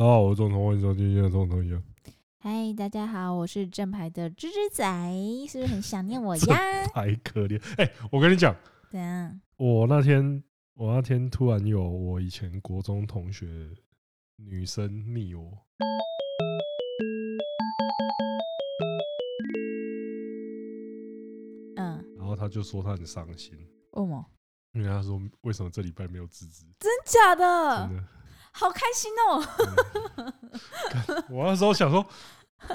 大家好，我是总统，欢迎收听今天的总统一样。嗨，大家好，我是正牌的芝芝仔，是不是很想念我呀？太可怜，哎、欸，我跟你讲，怎样？我那天，我那天突然有我以前国中同学女生密我，嗯，然后他就说他很伤心，为什么？因为他说为什么这礼拜没有芝芝？真假的？真的。好开心哦！我那时候想说，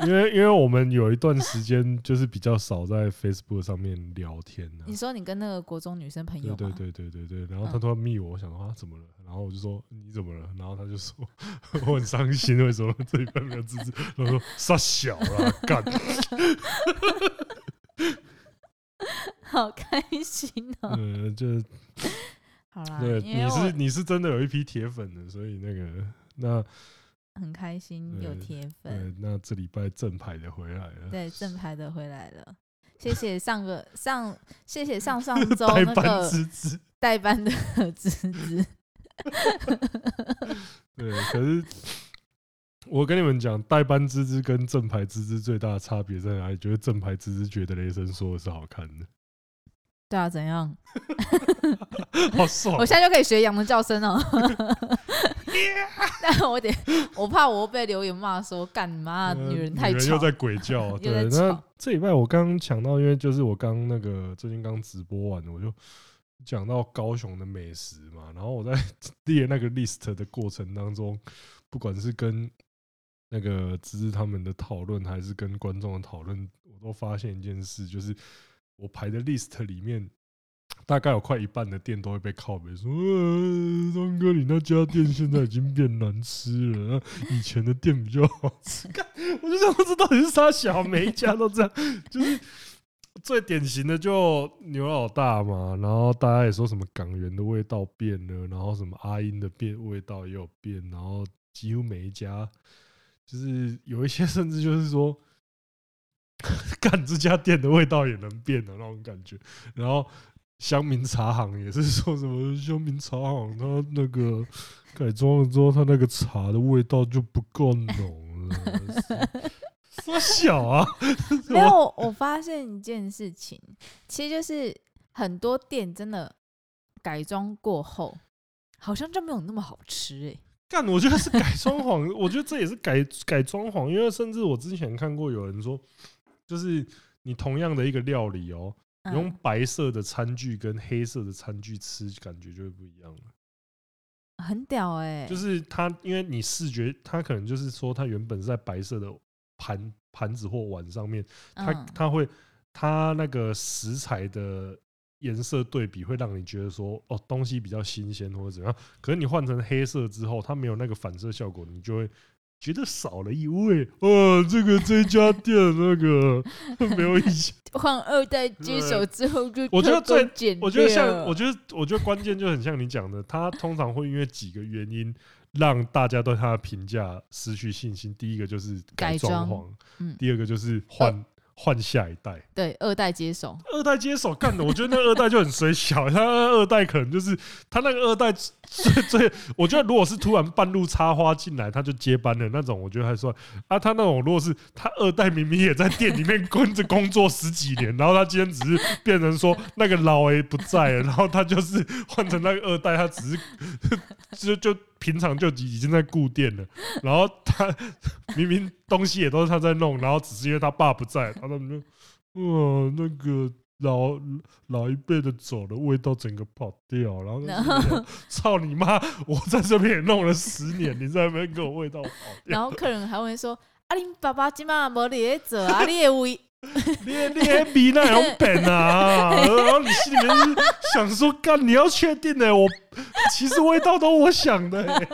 因为因为我们有一段时间就是比较少在 Facebook 上面聊天。你说你跟那个国中女生朋友？对对对对对。然后他突然密我，我想说啊怎么了？然后我就说你怎么了？然后他就说 我很伤心，为什么这一半没有支持？然后说杀小了干，好开心哦！嗯，就。好啦，对，你是你是真的有一批铁粉的，所以那个那很开心有铁粉。那这礼拜正牌的回来了，对，正牌的回来了。谢谢上个上，谢谢上上 周那个代班的 芝芝。对，可是我跟你们讲，代班芝芝跟正牌芝芝最大的差别在哪里？觉得正牌芝芝觉得雷神说的是好看的。对啊，怎样？好爽！我现在就可以学羊的叫声哦。但我得，我怕我被留言骂说干你妈，女人太吵，又在鬼叫。对，那这礼拜我刚刚讲到，因为就是我刚那个最近刚直播完，我就讲到高雄的美食嘛。然后我在列那个 list 的过程当中，不管是跟那个芝芝他们的讨论，还是跟观众的讨论，我都发现一件事，就是。我排的 list 里面，大概有快一半的店都会被靠北说：“呃，东哥，你那家店现在已经变难吃了，以前的店比较好吃。”我就想，这到底是啥小？每一家都这样，就是最典型的就牛老大嘛。然后大家也说什么港元的味道变了，然后什么阿英的变味道也有变，然后几乎每一家，就是有一些甚至就是说。干这家店的味道也能变的那种感觉，然后乡民茶行也是说什么乡民茶行，它那个改装了之后，它那个茶的味道就不够浓了。说 小啊，没有，我发现一件事情，其实就是很多店真的改装过后，好像就没有那么好吃哎。干，我觉得是改装潢，我觉得这也是改改装潢，因为甚至我之前看过有人说。就是你同样的一个料理哦，你用白色的餐具跟黑色的餐具吃，感觉就会不一样了。很屌哎！就是它，因为你视觉，它可能就是说，它原本是在白色的盘盘子或碗上面，它它会它那个食材的颜色对比，会让你觉得说，哦，东西比较新鲜或者怎样。可是你换成黑色之后，它没有那个反射效果，你就会。觉得少了一位哦，这个这家店那个 没有以前换二代接手之后就我觉得最我觉得像我觉得我觉得关键就很像你讲的，他通常会因为几个原因让大家对他的评价失去信心。第一个就是改装潢，嗯，第二个就是换。换下一代，对，二代接手，二代接手干的，我觉得那二代就很水小，他 二代可能就是他那个二代最最，我觉得如果是突然半路插花进来，他就接班的那种，我觉得还算啊。他那种如果是他二代明明也在店里面跟着工作十几年，然后他今天只是变成说那个老 A 不在了，然后他就是换成那个二代，他只是就 就。平常就已经在顾店了，然后他 明明东西也都是他在弄，然后只是因为他爸不在，他们就哇那个老老一辈的走了，味道整个跑掉，然后操你妈！我在这边也弄了十年，你在那边给我味道跑掉。然后客人还会说：“啊，你爸爸今晚没在做啊，你也味。”你你还比那样笨啊！然后你心里面是想说，干你要确定呢？我其实味道都我想的。妈的，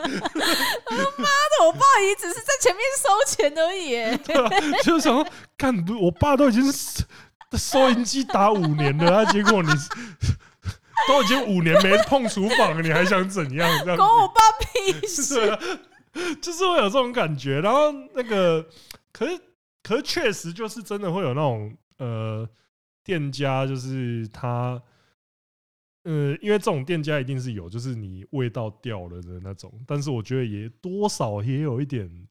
我爸也只是在前面收钱而已。对啊，就想说，干不，我爸都已经收银机打五年了，啊，结果你 都已经五年没碰厨房了，你还想怎样？这样关我爸屁事啊！就是会有这种感觉。然后那个，可是。可是确实就是真的会有那种呃店家，就是他呃，因为这种店家一定是有，就是你味道掉了的那种，但是我觉得也多少也有一点，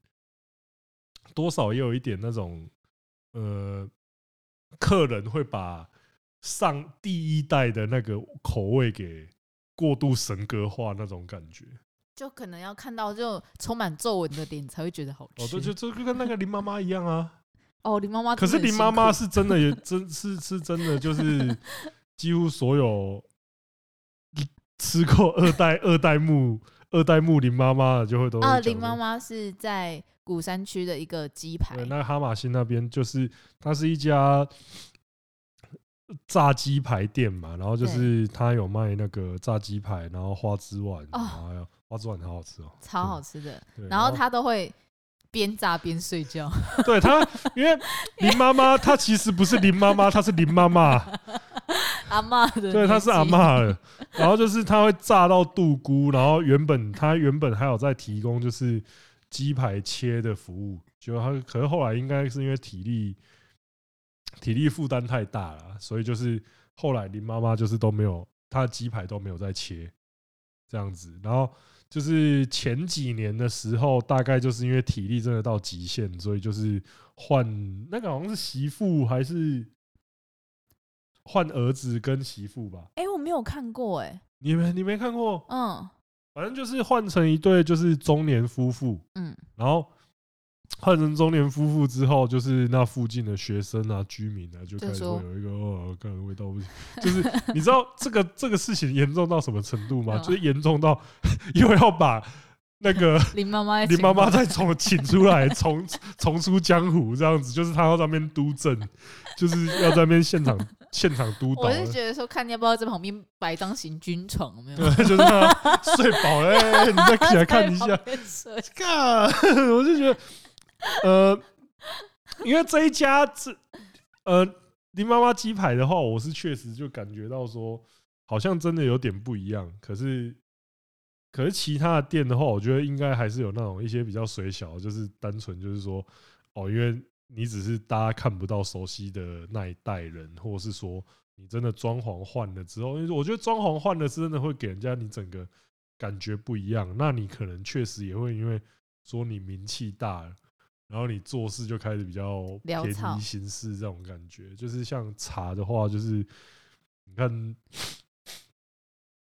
多少也有一点那种，呃，客人会把上第一代的那个口味给过度神格化那种感觉，就可能要看到就充满皱纹的点才会觉得好吃。哦，对，就就跟那个林妈妈一样啊。哦，林妈妈，可是林妈妈是真的，也真是是真的，就是几乎所有。吃过二代二代目二代目林妈妈的就会都啊，林妈妈是在鼓山区的一个鸡排，对，那哈马星那边就是它是一家炸鸡排店嘛，然后就是它有卖那个炸鸡排，然后花枝丸，哎呀，花枝丸很好吃哦，超好吃的，然后它都会边炸边睡觉，对他，因为林妈妈她其实不是林妈妈，她是林妈妈。阿妈的，对，她是阿嬷的，然后就是她会炸到杜菇，然后原本她原本还有在提供就是鸡排切的服务，就她可是后来应该是因为体力体力负担太大了，所以就是后来林妈妈就是都没有她的鸡排都没有再切这样子，然后就是前几年的时候，大概就是因为体力真的到极限，所以就是换那个好像是媳妇还是。换儿子跟媳妇吧？哎，我没有看过哎，你没你没看过？嗯，反正就是换成一对就是中年夫妇，嗯，然后换成中年夫妇之后，就是那附近的学生啊、居民啊，就开始会有一个哦，个人味道不行。就是你知道这个这个事情严重到什么程度吗？就是严重到又要把那个 林妈妈林妈妈再重请出来，重重出江湖这样子，就是他要在那边督政，就是要在那边现场。现场督导，我是觉得说，看你要不要在旁边摆张行军床，有没有？对，就是他睡饱了，你再起来看一下。看，我就觉得，呃，因为这一家这呃林妈妈鸡排的话，我是确实就感觉到说，好像真的有点不一样。可是，可是其他的店的话，我觉得应该还是有那种一些比较水小，就是单纯就是说，哦，因为。你只是大家看不到熟悉的那一代人，或者是说你真的装潢换了之后，因为我觉得装潢换了真的会给人家你整个感觉不一样。那你可能确实也会因为说你名气大，然后你做事就开始比较便宜行事这种感觉。就是像茶的话，就是你看，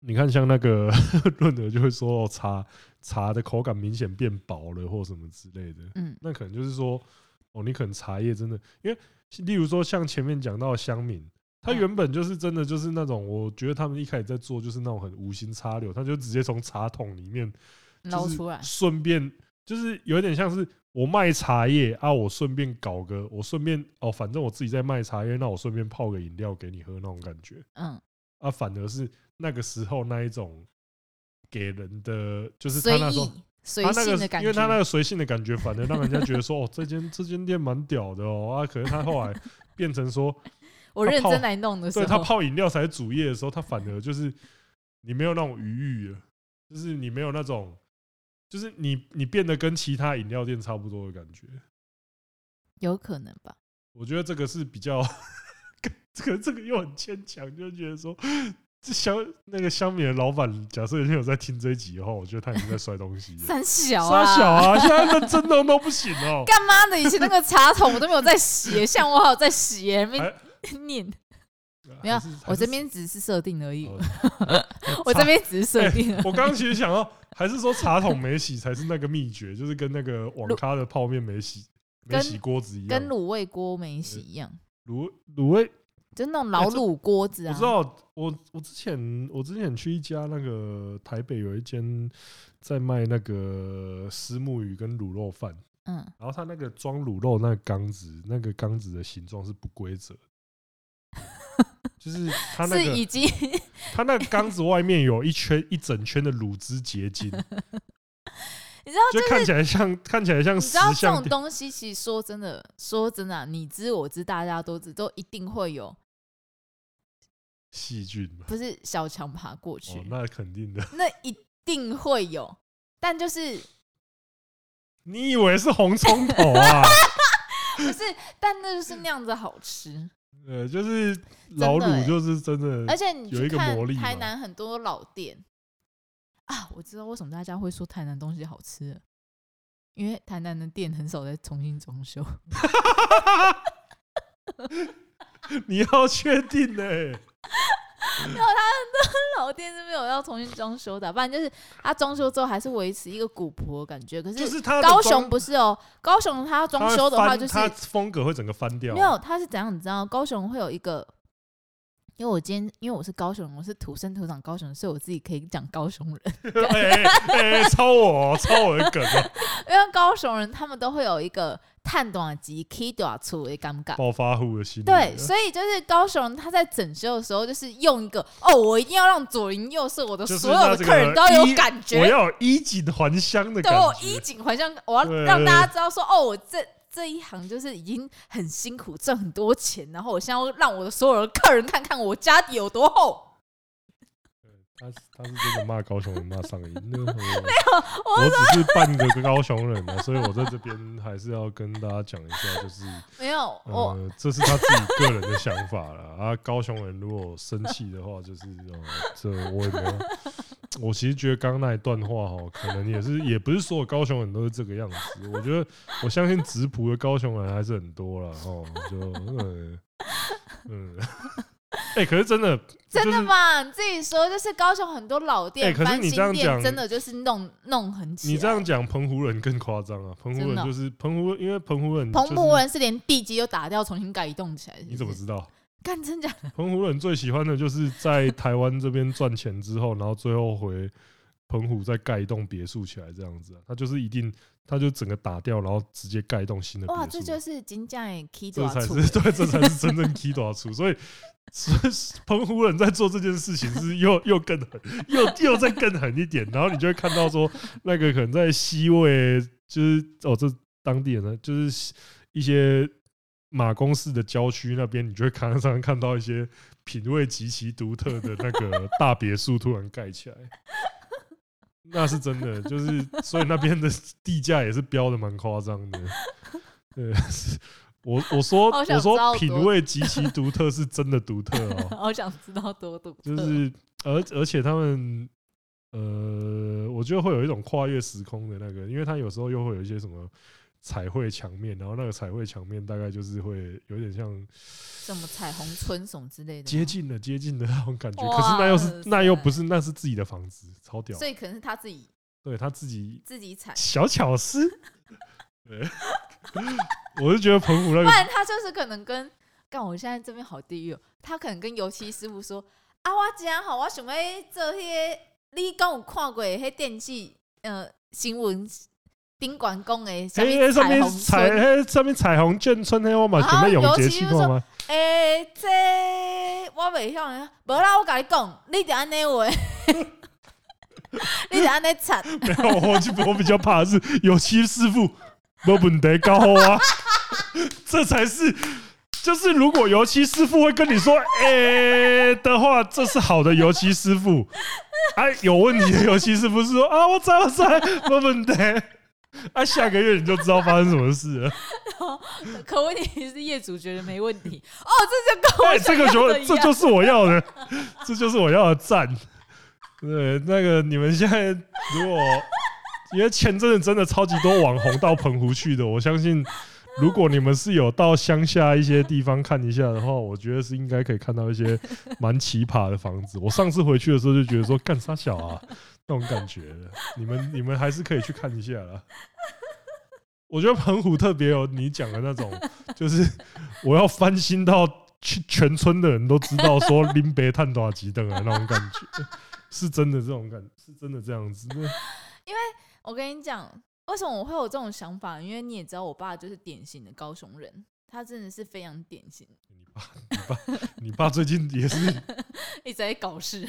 你看像那个润德就会说哦，茶茶的口感明显变薄了，或什么之类的。嗯，那可能就是说。哦，你可能茶叶真的，因为例如说像前面讲到的乡民，他原本就是真的就是那种，我觉得他们一开始在做就是那种很无心插柳，他就直接从茶桶里面捞出来，顺便就是有点像是我卖茶叶啊，我顺便搞个，我顺便哦，反正我自己在卖茶叶，那我顺便泡个饮料给你喝那种感觉，嗯，啊，反而是那个时候那一种给人的，就是他那时候。他那个，因为他那个随性的感觉，反而让人家觉得说，哦，这间这间店蛮屌的哦啊！可是他后来变成说，我认真来弄的时候，对他泡饮料才是主业的时候，他反而就是你没有那种余裕了，就是你没有那种，就是你你变得跟其他饮料店差不多的感觉，有可能吧？我觉得这个是比较，这个这个又很牵强，就觉得说。这香那个香米的老板，假设有在听这一集的话，我觉得他已经在摔东西了。三小啊，三小啊，现在认真的都不行哦。干嘛的？以前那个茶桶我都没有在洗，像我好在洗，没 念。没有，我这边只是设定而已。我这边只是设定。我刚刚其实想到，还是说茶桶没洗才是那个秘诀，就是跟那个网咖的泡面没洗、没洗锅子一样，跟卤味锅没洗一样。卤卤味。就那种老卤锅子啊！我知道，我我之前我之前去一家那个台北有一间在卖那个虱目鱼跟卤肉饭，嗯，然后他那个装卤肉那个缸子，那个缸子的形状是不规则，就是他那个已经，他那个缸子外面有一圈一整圈的乳汁结晶。你知道，就看起来像，看起来像。你知道这种东西，其实说真的，说真的，你知我知，大家都知，都一定会有。细菌吗？不是小强爬过去，哦，那肯定的，那一定会有，但就是你以为是红葱头啊？不是，但那就是那样子好吃。呃，就是老卤就是真的，而且你有一个魔力。台南很多老店啊，我知道为什么大家会说台南东西好吃，因为台南的店很少在重新装修。你要确定呢、欸？没有，他的 老店是没有要重新装修的，不然就是他装修之后还是维持一个古朴的感觉。可是高雄不是哦，高雄他装修的话就是他风格会整个翻掉。没有，他是怎样？你知道高雄会有一个，因为我今天因为我是高雄人，我是土生土长高雄人，所以我自己可以讲高雄人。哎哎，抄我，抄我的梗啊！因为高雄人他们都会有一个。探短及，K 短粗的尴尬，暴发户的心。对，所以就是高雄他在整修的时候，就是用一个哦，我一定要让左邻右舍，我的所有的客人都有感觉，我要衣锦还乡的感觉。对，衣锦还乡，我要让大家知道说，哦，我这这一行就是已经很辛苦，赚很多钱，然后我现在要让我的所有的客人看看我家底有多厚。他是他是真的骂高雄人骂上瘾，没有，我，我只是半个高雄人啊，所以我在这边还是要跟大家讲一下，就是没有，呃，这是他自己个人的想法了啊。高雄人如果生气的话，就是呃，这我也没有。我其实觉得刚刚那一段话哈，可能也是也不是所有高雄人都是这个样子。我觉得我相信直朴的高雄人还是很多了哦，就嗯嗯。哎、欸，可是真的，真的吗？你自己说，就是高雄很多老店，哎、欸，可是你这样讲，真的就是弄弄很起。你这样讲，澎湖人更夸张啊！澎湖人就是澎湖，因为澎湖人、就是，澎湖人是连地基都打掉，重新改一栋起来是是。你怎么知道？干真假的？澎湖人最喜欢的就是在台湾这边赚钱之后，然后最后回澎湖再盖一栋别墅起来，这样子啊，他就是一定。他就整个打掉，然后直接盖一栋新的。哇，这就是金匠的 key 这才是对，这才是真正 key 多少处。所以，所以澎湖人在做这件事情是又又更狠，又又再更狠一点。然后你就会看到说，那个可能在西魏，就是哦，这当地人呢，就是一些马公市的郊区那边，你就会常常看，看到一些品味极其独特的那个大别墅突然盖起来。那是真的，就是所以那边的地价也是标的蛮夸张的。对，我我说我说品味极其独特，是真的独特哦。好想知道多独特。就是而而且他们呃，我觉得会有一种跨越时空的那个，因为他有时候又会有一些什么。彩绘墙面，然后那个彩绘墙面大概就是会有点像什么彩虹村什么之类的，接近了接近的那种感觉。可是那又是那又不是，那是自己的房子，超屌。所以可能是他自己，对他自己自己踩小巧思。对，我是觉得澎湖那个，不然他就是可能跟，干我现在这边好地狱，他可能跟油漆师傅说啊，我真好，我想要做那些，你刚有看过那些电器呃新闻。宾馆讲诶，上面彩虹彩，诶，上面彩虹眷村诶，我嘛准备永结去过吗？诶、欸，这我未晓啊，无啦，我甲你讲，你得安尼话，你得安尼擦。没有，我我比较怕的是油漆师傅没问题高啊，这才是，就是如果油漆师傅会跟你说诶、欸、的话，这是好的油漆师傅。哎、啊，有问题的油漆师傅是说啊，我知我知，没问题。啊，下个月你就知道发生什么事了。可问题是业主觉得没问题哦，这就跟我、欸、这个就这就是我要的，这就是我要的赞。对，那个你们现在如果因为前阵子真的超级多网红到澎湖去的，我相信如果你们是有到乡下一些地方看一下的话，我觉得是应该可以看到一些蛮奇葩的房子。我上次回去的时候就觉得说干啥小啊。那种感觉，你们你们还是可以去看一下啦。我觉得澎湖特别有你讲的那种，就是我要翻新到全全村的人都知道说林北探多少级的那种感觉，是真的这种感，是真的这样子。因为我跟你讲，为什么我会有这种想法？因为你也知道，我爸就是典型的高雄人。他真的是非常典型。你爸，你爸，你爸最近也是 一直在搞事。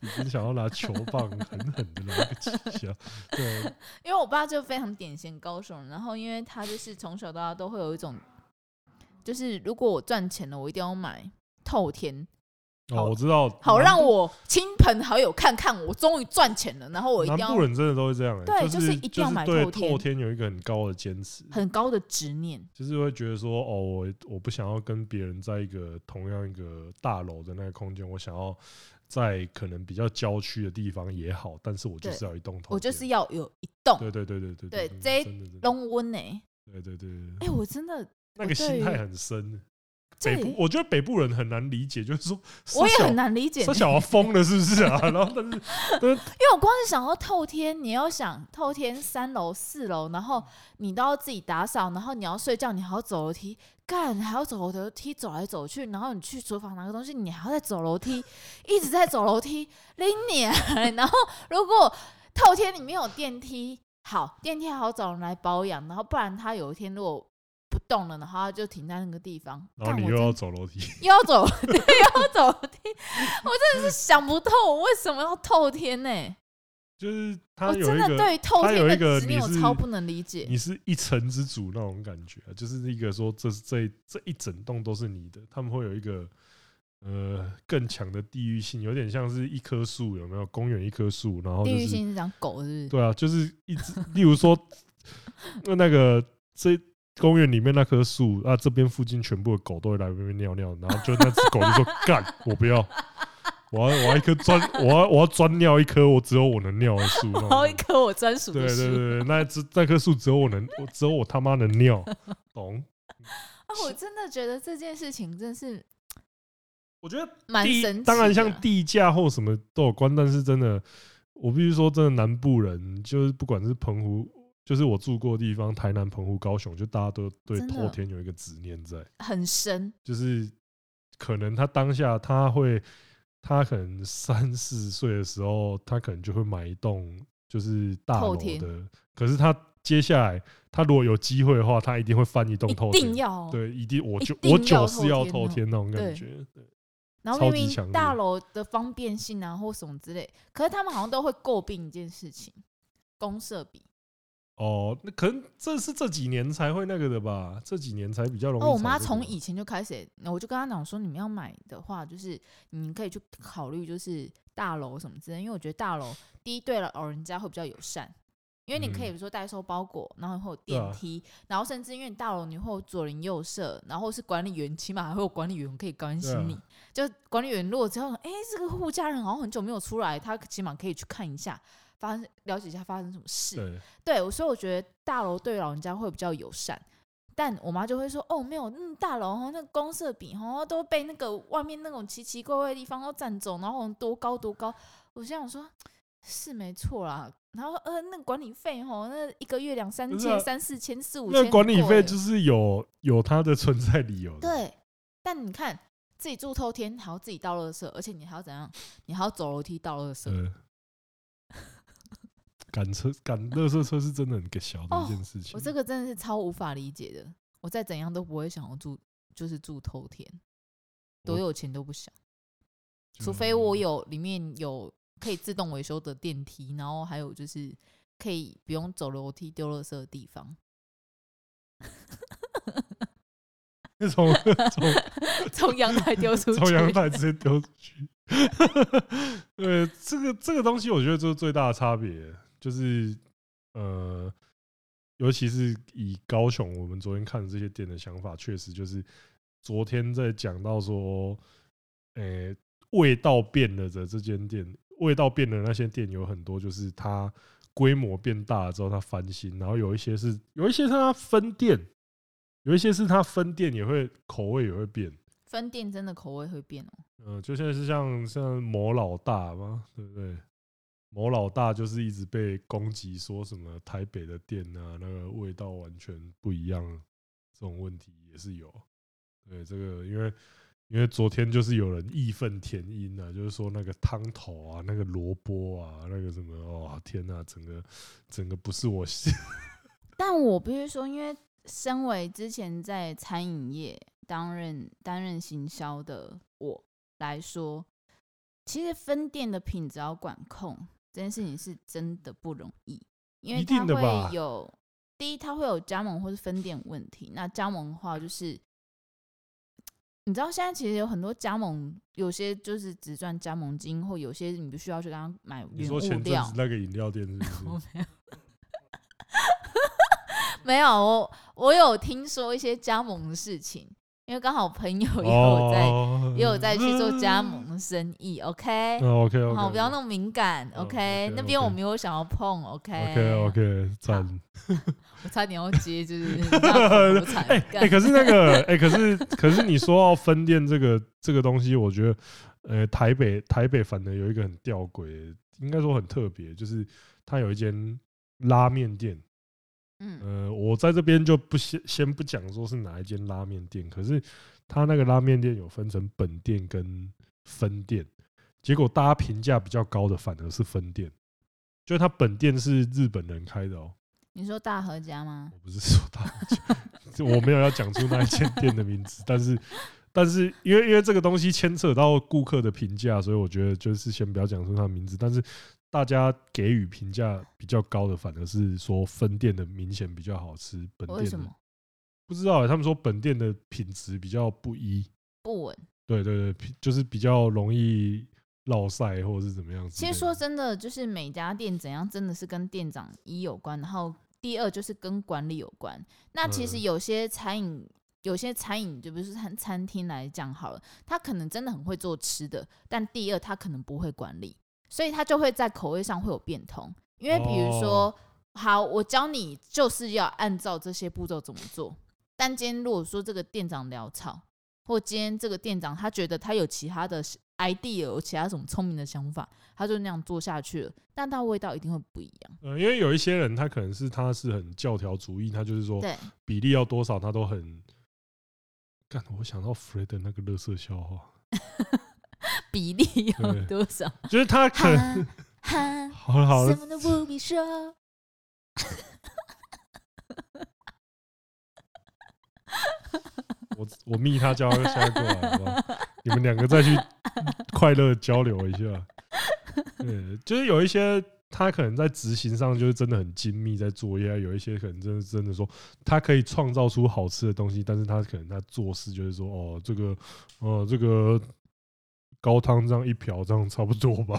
已经想要拿球棒狠狠的来个几下。对，因为我爸就非常典型高手，然后因为他就是从小到大都会有一种，就是如果我赚钱了，我一定要买透天，哦，我知道，好让我亲朋好友看看我终于赚钱了，然后我一定要。南部人真的都会这样、欸，对，就是、就是一定要买透天。对透天有一个很高的坚持，很高的执念，就是会觉得说，哦，我我不想要跟别人在一个同样一个大楼的那个空间，我想要在可能比较郊区的地方也好，但是我就是要一栋，我就是要有一栋，对对对对对对，这龙温呢，对对对对，哎、欸，我真的那个心态很深。北部，我觉得北部人很难理解，就是说，我也很难理解，说小孩疯了是不是啊？然后但是，因为我光是想到透天，你要想透天三楼四楼，然后你都要自己打扫，然后你要睡觉，你还要走楼梯，干还要走楼梯走来走去，然后你去厨房拿个东西，你还要再走楼梯，一直在走楼梯，拎你，然后如果透天里面有电梯，好，电梯还好找人来保养，然后不然他有一天如果。不动了，然后就停在那个地方。然后你又要走楼梯，又要走，又要走楼梯。我真的是想不透，我为什么要透天呢、欸？就是他有一个，我真的对透天的执念，我超不能理解。你是一城之主那种感觉，就是一个说这是这这一整栋都是你的，他们会有一个呃更强的地域性，有点像是一棵树，有没有？公园一棵树，然后、就是、地域性是讲狗是不是？对啊，就是一直，例如说那 那个这。公园里面那棵树啊，这边附近全部的狗都会来这边尿尿，然后就那只狗就说：“干，我不要，我要我要一棵专，我要我要专尿一棵我只有我能尿的树，然后一棵我专属的树。”对对对，那只那棵树只有我能，我只有我他妈能尿，懂？啊，我真的觉得这件事情真是，我觉得蛮神奇。当然，像地价或什么都有关，但是真的，我必须说，真的南部人就是不管是澎湖。就是我住过的地方，台南、澎湖、高雄，就大家都对透天有一个执念在，很深。就是可能他当下他会，他可能三四岁的时候，他可能就会买一栋就是大楼的。可是他接下来，他如果有机会的话，他一定会翻一栋透天。一定要对，一定我就我就是要透天那种感觉。对。然后明明大楼的方便性啊，或什么之类，可是他们好像都会诟病一件事情：公社比。哦，那可能这是这几年才会那个的吧？这几年才比较容易。哦，我妈从以前就开始，那我就跟她讲说，你们要买的话，就是你可以去考虑，就是大楼什么之类。因为我觉得大楼第一对了老人家会比较友善，因为你可以比如说代收包裹，然后会有电梯，然后甚至因为大楼你会有左邻右舍，然后是管理员，起码还会有管理员可以关心你。就管理员如果之后，哎，这个户家人好像很久没有出来，他起码可以去看一下。发生了解一下发生什么事，对，对，所以我觉得大楼对老人家会比较友善，但我妈就会说，哦，没有，嗯，大楼哈，那个公设比哈都被那个外面那种奇奇怪怪的地方都占走，然后多高多高，我想说，是没错啦，然后呃，那个管理费哈，那一个月两三千、三四千、四五千，那管理费就是有有它的存在理由的，对，但你看自己住透天还要自己倒垃圾，而且你还要怎样？你还要走楼梯倒垃圾。赶车赶垃圾车是真的很个小的一件事情。我这个真的是超无法理解的。我再怎样都不会想要住，就是住透天，多有钱都不想。除非我有里面有可以自动维修的电梯，然后还有就是可以不用走楼梯丢垃圾的地方。从从 从阳台丢出去，从阳台直接丢出去。对，这个这个东西，我觉得就是最大的差别。就是，呃，尤其是以高雄，我们昨天看的这些店的想法，确实就是昨天在讲到说，诶、欸，味道变了的这间店，味道变了那些店有很多，就是它规模变大了之后，它翻新，然后有一些是有一些是它分店，有一些是它分店也会口味也会变，分店真的口味会变哦。嗯，就现在是像像某老大嘛，对不对？某老大就是一直被攻击，说什么台北的店啊，那个味道完全不一样，这种问题也是有。对这个，因为因为昨天就是有人义愤填膺啊，就是说那个汤头啊，那个萝卜啊，那个什么，哦天呐，整个整个不是我。但我必须说，因为身为之前在餐饮业担任担任行销的我来说，其实分店的品质要管控。这件事情是真的不容易，因为它会有第一，它会有加盟或是分店问题。那加盟的话，就是你知道现在其实有很多加盟，有些就是只赚加盟金，或有些你不需要去跟他买原物料。你说那个饮料店是不是？我没有，没有，我我有听说一些加盟的事情。因为刚好朋友 也有在，也有在去做加盟生意，OK？OK？OK？好，不要那么敏感，OK，那边我没有想要碰，OK，OK，OK，赞，我差点要接，就是 哎哎，可是那个，哎，可是可是你说到分店这个这个东西，我觉得，呃，台北台北反正有一个很吊诡，应该说很特别，就是它有一间拉面店。嗯，呃，我在这边就不先先不讲说是哪一间拉面店，可是他那个拉面店有分成本店跟分店，结果大家评价比较高的反而是分店，就他本店是日本人开的哦。你说大和家吗？我不是说大和家，我没有要讲出那一间店的名字，但是但是因为因为这个东西牵扯到顾客的评价，所以我觉得就是先不要讲出他的名字，但是。大家给予评价比较高的，反而是说分店的明显比较好吃。本店的？不知道、欸。他们说本店的品质比较不一，不稳。对对对，就是比较容易落赛或者是怎么样。其实说真的，就是每家店怎样，真的是跟店长一有关。然后第二就是跟管理有关。那其实有些餐饮，有些餐饮就比如说餐餐厅来讲好了，他可能真的很会做吃的，但第二他可能不会管理。所以他就会在口味上会有变通，因为比如说，好，我教你就是要按照这些步骤怎么做。但今天如果说这个店长潦草，或今天这个店长他觉得他有其他的 idea，有其他什么聪明的想法，他就那样做下去了，但他味道一定会不一样。嗯，因为有一些人他可能是他是很教条主义，他就是说比例要多少他都很干。我想到 Fred 的那个乐色笑话。比例 有多少？就是他可能 好了好了，什么都不必说。我我密他叫他现在过来好不好？你们两个再去快乐交流一下。对，就是有一些他可能在执行上就是真的很精密，在作业；有一些可能真的真的说他可以创造出好吃的东西，但是他可能他做事就是说哦，这个哦这个。高汤这样一瓢，这样差不多吧。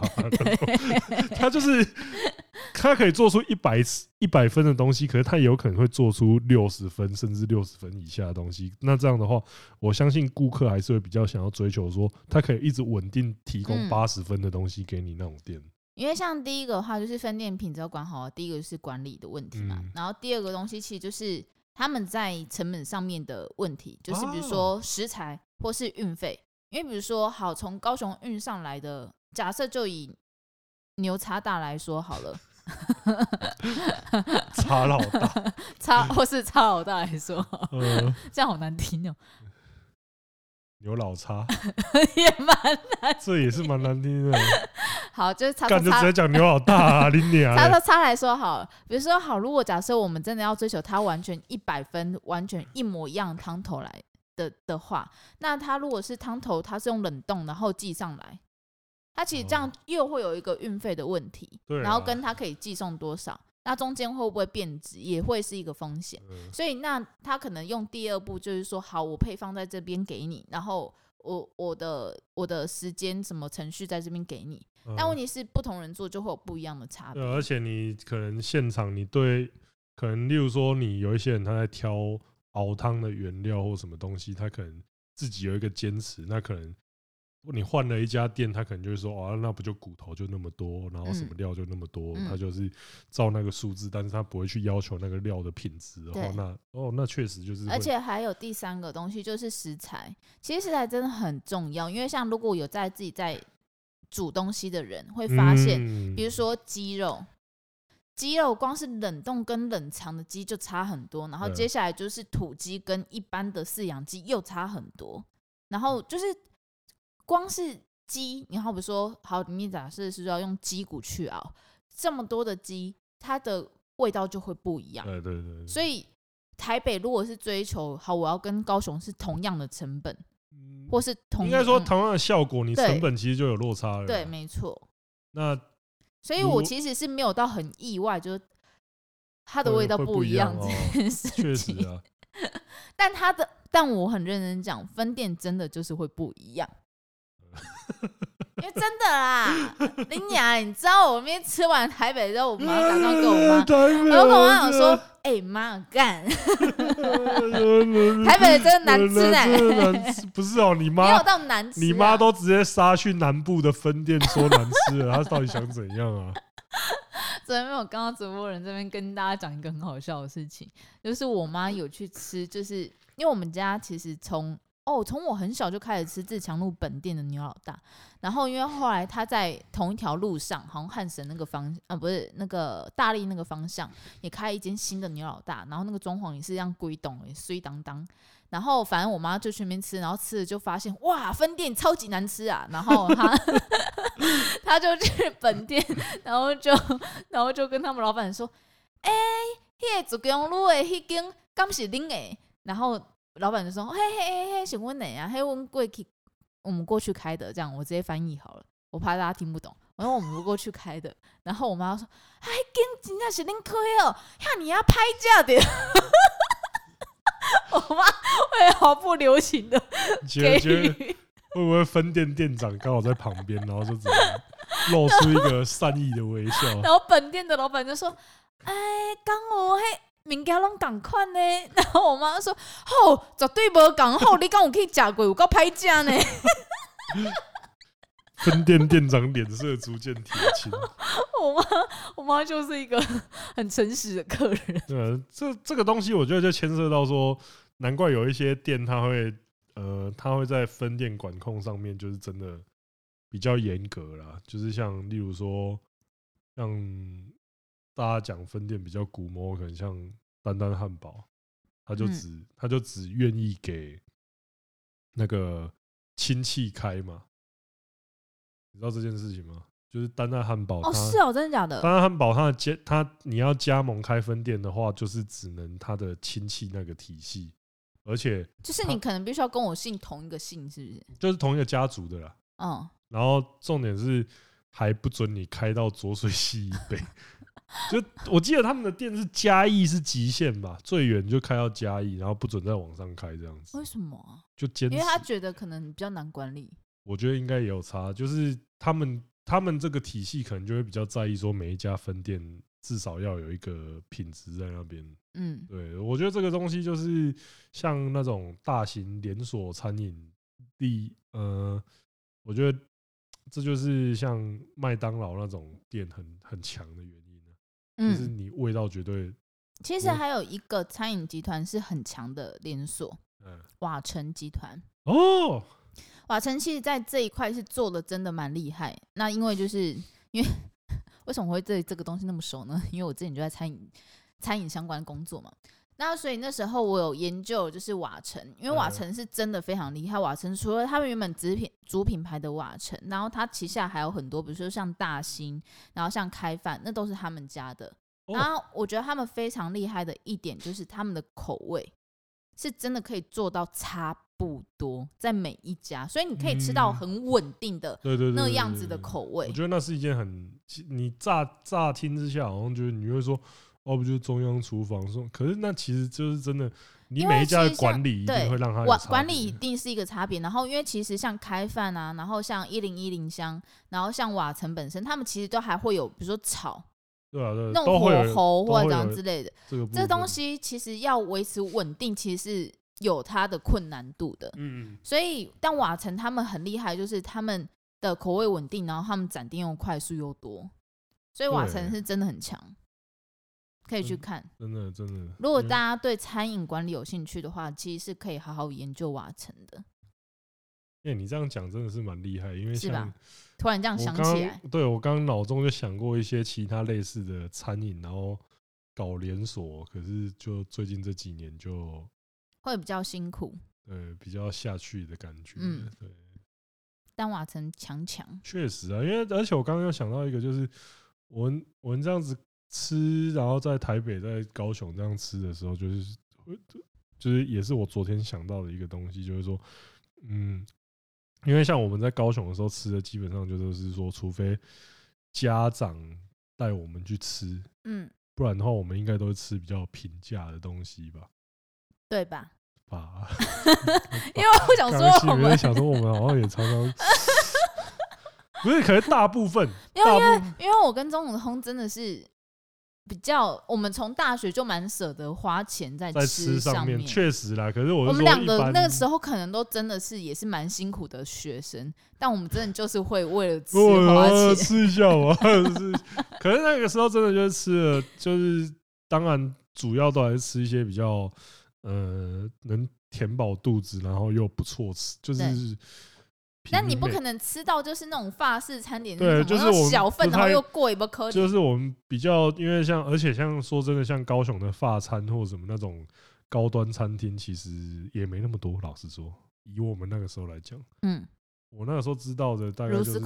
他就是他可以做出一百一百分的东西，可是他也有可能会做出六十分甚至六十分以下的东西。那这样的话，我相信顾客还是会比较想要追求说，他可以一直稳定提供八十分的东西给你那种店。因为像第一个的话，就是分店品质要管好，第一个就是管理的问题嘛。然后第二个东西其实就是他们在成本上面的问题，就是比如说食材或是运费。因为比如说，好，从高雄运上来的，假设就以牛叉大来说好了，叉老大，叉或是叉老大来说，呃、这样好难听哦。牛老叉 也蛮难，这也是蛮难听的。好，就是叉叉，就直接讲牛老大啊，你娘！叉叉叉来说好了，比如说好，如果假设我们真的要追求他完全一百分，完全一模一样的汤头来。的的话，那他如果是汤头，他是用冷冻然后寄上来，他其实这样又会有一个运费的问题，然后跟他可以寄送多少，那中间会不会变质，也会是一个风险。所以那他可能用第二步，就是说，好，我配方在这边给你，然后我我的我的时间什么程序在这边给你，但问题是不同人做就会有不一样的差别。而且你可能现场你对，可能例如说你有一些人他在挑。熬汤的原料或什么东西，他可能自己有一个坚持。那可能你换了一家店，他可能就会说：“哦，那不就骨头就那么多，然后什么料就那么多。嗯”他就是照那个数字，但是他不会去要求那个料的品质。然后那哦，那确实就是。而且还有第三个东西就是食材，其实食材真的很重要。因为像如果有在自己在煮东西的人，会发现，比如说鸡肉。鸡肉光是冷冻跟冷藏的鸡就差很多，然后接下来就是土鸡跟一般的饲养鸡又差很多，然后就是光是鸡，你好比说，好，你假设是要用鸡骨去熬，这么多的鸡，它的味道就会不一样。对对对。所以台北如果是追求好，我要跟高雄是同样的成本，或是同样，应该说同样的效果，你成本其实就有落差了。对，没错。那。所以我其实是没有到很意外，就是它的味道不一样这件事情。但它的，但我很认真讲，分店真的就是会不一样。因为真的啦，林雅，你知道我那天吃完台北之后，我妈打电话给我妈，然后跟我妈讲说：“哎妈干，台北真的难吃哎，不是哦，你妈没有到难吃，你妈都直接杀去南部的分店说难吃了，她到底想怎样啊？” 昨天没有刚刚直播人这边跟大家讲一个很好笑的事情，就是我妈有去吃，就是因为我们家其实从哦，从我很小就开始吃自强路本店的牛老大，然后因为后来他在同一条路上，好像汉神那个方啊，不是那个大力那个方向，也开一间新的牛老大，然后那个装潢也是这样归栋，水当当。然后反正我妈就去那边吃，然后吃了就发现哇，分店超级难吃啊，然后她 她就去本店，然后就然后就跟他们老板说，哎、欸，迄个竹江路的迄间刚是恁的，然后。老板就说：“嘿嘿嘿嘿，请问哪呀？嘿，问过去，我们过去开的。这样我直接翻译好了，我怕大家听不懂。然后我们过去开的。然后我妈说：‘哎，跟人家是恁开哦，看你要拍价的。’我妈会毫不留情的给予。会不会分店店长刚好在旁边，然后就怎么 露出一个善意的微笑？然后本店的老板就说：‘哎，刚我嘿。’物件拢共款呢，然后我妈说：“吼，绝对无共好，你敢有去食过？有够歹食呢。”分店店长脸色逐渐铁青。我妈，我妈就是一个很诚实的客人。对，这这个东西，我觉得就牵涉到说，难怪有一些店，他会呃，他会在分店管控上面，就是真的比较严格啦。就是像例如说，像。大家讲分店比较古摸，可能像丹丹汉堡，他就只、嗯、他就只愿意给那个亲戚开嘛，你知道这件事情吗？就是丹丹汉堡，哦，是哦，真的假的？丹丹汉堡，他的加他你要加盟开分店的话，就是只能他的亲戚那个体系，而且就是你可能必须要跟我姓同一个姓，是不是？就是同一个家族的啦。嗯，然后重点是还不准你开到浊水溪以北。就我记得他们的店是嘉义是极限吧，最远就开到嘉义，然后不准再往上开这样子。为什么啊？就坚持，因为他觉得可能比较难管理。我觉得应该也有差，就是他们他们这个体系可能就会比较在意说每一家分店至少要有一个品质在那边。嗯，对，我觉得这个东西就是像那种大型连锁餐饮地，呃，我觉得这就是像麦当劳那种店很很强的原因。就是你味道绝对。其实还有一个餐饮集团是很强的连锁，嗯，瓦城集团。哦，瓦城其实在这一块是做的真的蛮厉害。那因为就是因为 为什么会对这个东西那么熟呢？因为我之前就在餐饮餐饮相关工作嘛。那所以那时候我有研究，就是瓦城，因为瓦城是真的非常厉害。瓦城除了他们原本子品主品牌的瓦城，然后他旗下还有很多，比如说像大兴，然后像开饭，那都是他们家的。然后我觉得他们非常厉害的一点就是他们的口味是真的可以做到差不多，在每一家，所以你可以吃到很稳定的对对那样子的口味。我觉得那是一件很你乍乍听之下好像觉得你会说。哦，不就是中央厨房说？可是那其实就是真的，你每一家的管理一定会让他管管理一定是一个差别。然后，因为其实像开饭啊，然后像一零一零香，然后像瓦城本身，他们其实都还会有，比如说炒，对啊，对，那种火候或者这样之类的。这个这东西其实要维持稳定，其实是有它的困难度的。嗯，所以但瓦城他们很厉害，就是他们的口味稳定，然后他们展店又快速又多，所以瓦城是真的很强。可以去看，真的真的。如果大家对餐饮管理有兴趣的话，其实是可以好好研究瓦城的。哎，你这样讲真的是蛮厉害，因为是吧？突然这样想起来，对我刚刚脑中就想过一些其他类似的餐饮，然后搞连锁，可是就最近这几年就会比较辛苦，对，比较下去的感觉。嗯，对。但瓦城强强，确实啊，因为而且我刚刚又想到一个，就是我们我们这样子。吃，然后在台北、在高雄这样吃的时候，就是，就是也是我昨天想到的一个东西，就是说，嗯，因为像我们在高雄的时候吃的，基本上就是说，除非家长带我们去吃，嗯，不然的话，我们应该都是吃比较平价的东西吧，对吧？吧。因为我想说，我们想说我们好像也常常，不是，可能大部分，因为因为因为我跟钟子通真的是。比较，我们从大学就蛮舍得花钱在吃上面，确实啦。可是我，我们两个那个时候可能都真的是也是蛮辛苦的学生，但我们真的就是会为了吃花钱吃一下嘛。可是那个时候真的就是吃了，就是当然主要都还是吃一些比较呃能填饱肚子，然后又不错吃，就是。但你不可能吃到就是那种法式餐点，对，就是小份然后又贵不可。就是我们比较，因为像而且像说真的，像高雄的法餐或什么那种高端餐厅，其实也没那么多。老实说，以我们那个时候来讲，嗯，我那个时候知道的大概就是，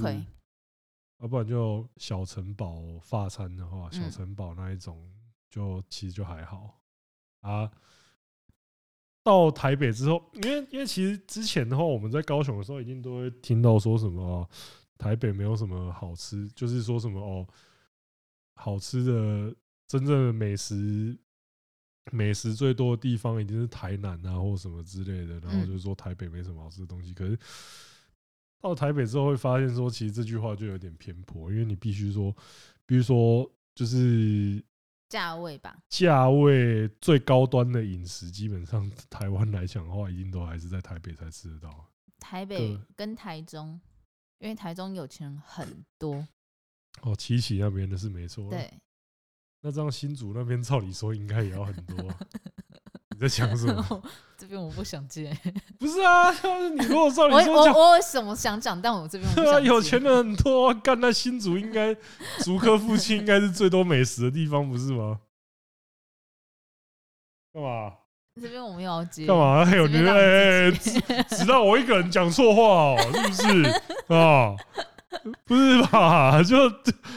要不然就小城堡法餐的话，小城堡那一种就其实就还好啊。到台北之后，因为因为其实之前的话，我们在高雄的时候，一定都会听到说什么哦，台北没有什么好吃，就是说什么哦，好吃的真正的美食，美食最多的地方一定是台南啊，或什么之类的。然后就是说台北没什么好吃的东西。可是到台北之后，会发现说，其实这句话就有点偏颇，因为你必须说，比如说就是。价位吧，价位最高端的饮食，基本上台湾来讲的话，一定都还是在台北才吃得到。台北跟台中，因为台中有钱人很多。哦，琪琪那边的是没错。对，那这样新竹那边照理说应该也要很多。你 在讲什么？这边我不想接。不是啊，你如果照你说我，我我为什么想讲？但我这边对啊，有钱人很多，干那新竹应该竹科附近应该是最多美食的地方，不是吗？干嘛？这边我们要接干嘛？还有你哎，直 到我一个人讲错话哦，是不是啊？不是吧？就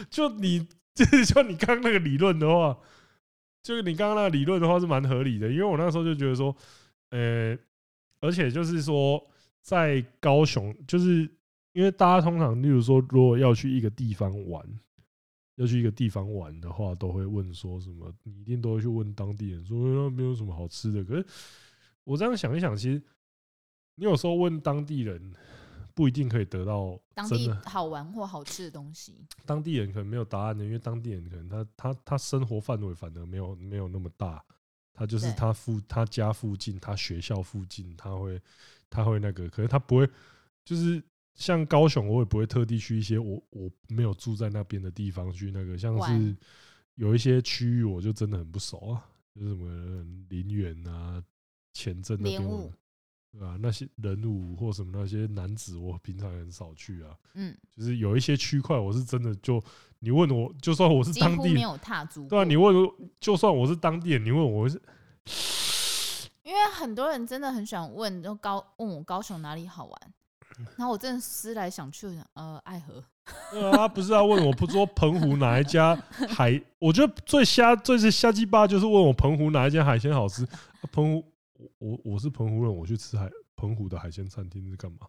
就你，就就你刚刚那个理论的话。就是你刚刚那个理论的话是蛮合理的，因为我那时候就觉得说，呃，而且就是说，在高雄，就是因为大家通常，例如说，如果要去一个地方玩，要去一个地方玩的话，都会问说什么，你一定都会去问当地人说，那没有什么好吃的。可是我这样想一想，其实你有时候问当地人。不一定可以得到当地好玩或好吃的东西。当地人可能没有答案的，因为当地人可能他他他生活范围反而没有没有那么大，他就是他附他家附近，他学校附近，他会他会那个，可是他不会，就是像高雄，我也不会特地去一些我我没有住在那边的地方去那个，像是有一些区域我就真的很不熟啊，就是什么林园啊、前镇那边。对吧？那些人物或什么那些男子，我平常很少去啊。嗯，就是有一些区块，我是真的就你问我，就算我是当地没有踏足，对啊，你问，就算我是当地人，你问我是，因为很多人真的很喜欢问，就高问我高雄哪里好玩，然后我真的思来想去，呃，爱河。对啊，不是要问我不说澎湖哪一家海，我觉得最瞎最是瞎鸡巴，就是问我澎湖哪一家海鲜好吃，澎湖。我我是澎湖人，我去吃海澎湖的海鲜餐厅是干嘛？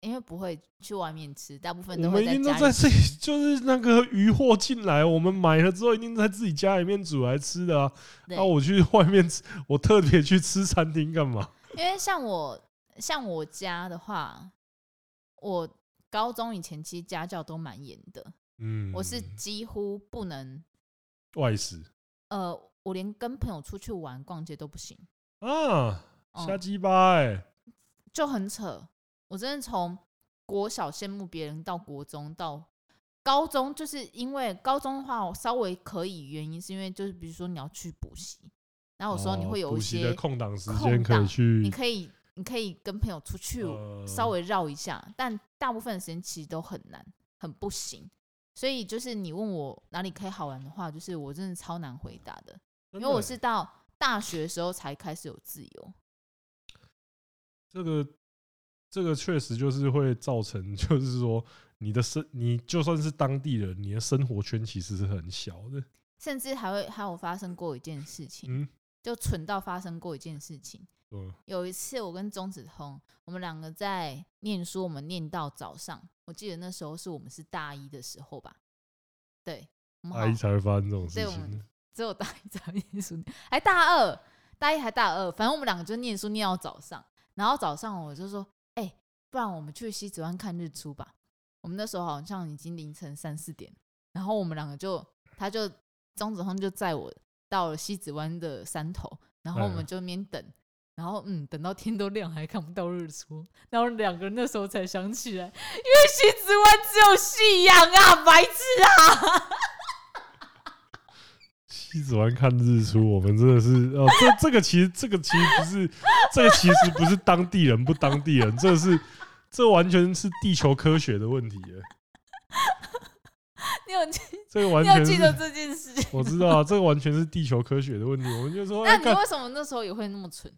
因为不会去外面吃，大部分都我们一定都在这里，就是那个鱼货进来，我们买了之后一定在自己家里面煮来吃的啊。那我去外面吃，我特别去吃餐厅干嘛？因为像我像我家的话，我高中以前其实家教都蛮严的，嗯，我是几乎不能外食，呃，我连跟朋友出去玩逛街都不行。啊，瞎鸡巴哎，就很扯。我真的从国小羡慕别人，到国中，到高中，就是因为高中的话，我稍微可以。原因是因为就是比如说你要去补习，然后有时候你会有一些空档时间可以去，你可以你可以跟朋友出去稍微绕一下，但大部分的时间其实都很难，很不行。所以就是你问我哪里可以好玩的话，就是我真的超难回答的，因为我是到。大学的时候才开始有自由，这个这个确实就是会造成，就是说你的生，你就算是当地人，你的生活圈其实是很小的，甚至还会还有发生过一件事情，就蠢到发生过一件事情。有一次我跟钟子通，我们两个在念书，我们念到早上，我记得那时候是我们是大一的时候吧？对，大一才会发生这种事情。只有大一才念书，还大二，大一还大二，反正我们两个就念书念到早上，然后早上我就说，哎、欸，不然我们去西子湾看日出吧。我们那时候好像已经凌晨三四点，然后我们两个就，他就张子枫就载我到了西子湾的山头，然后我们就那边等，然后嗯，等到天都亮还看不到日出，然后两个人那时候才想起来，因为西子湾只有夕阳啊，白痴啊！西子湾看日出，我们真的是哦，这这个其实这个其实不是，这个其实不是当地人不当地人，这是。这完全是地球科学的问题耶！你有记？这个完全记得这件事？我知道啊，这个完全是地球科学的问题。我们就说，那你为什么那时候也会那么蠢？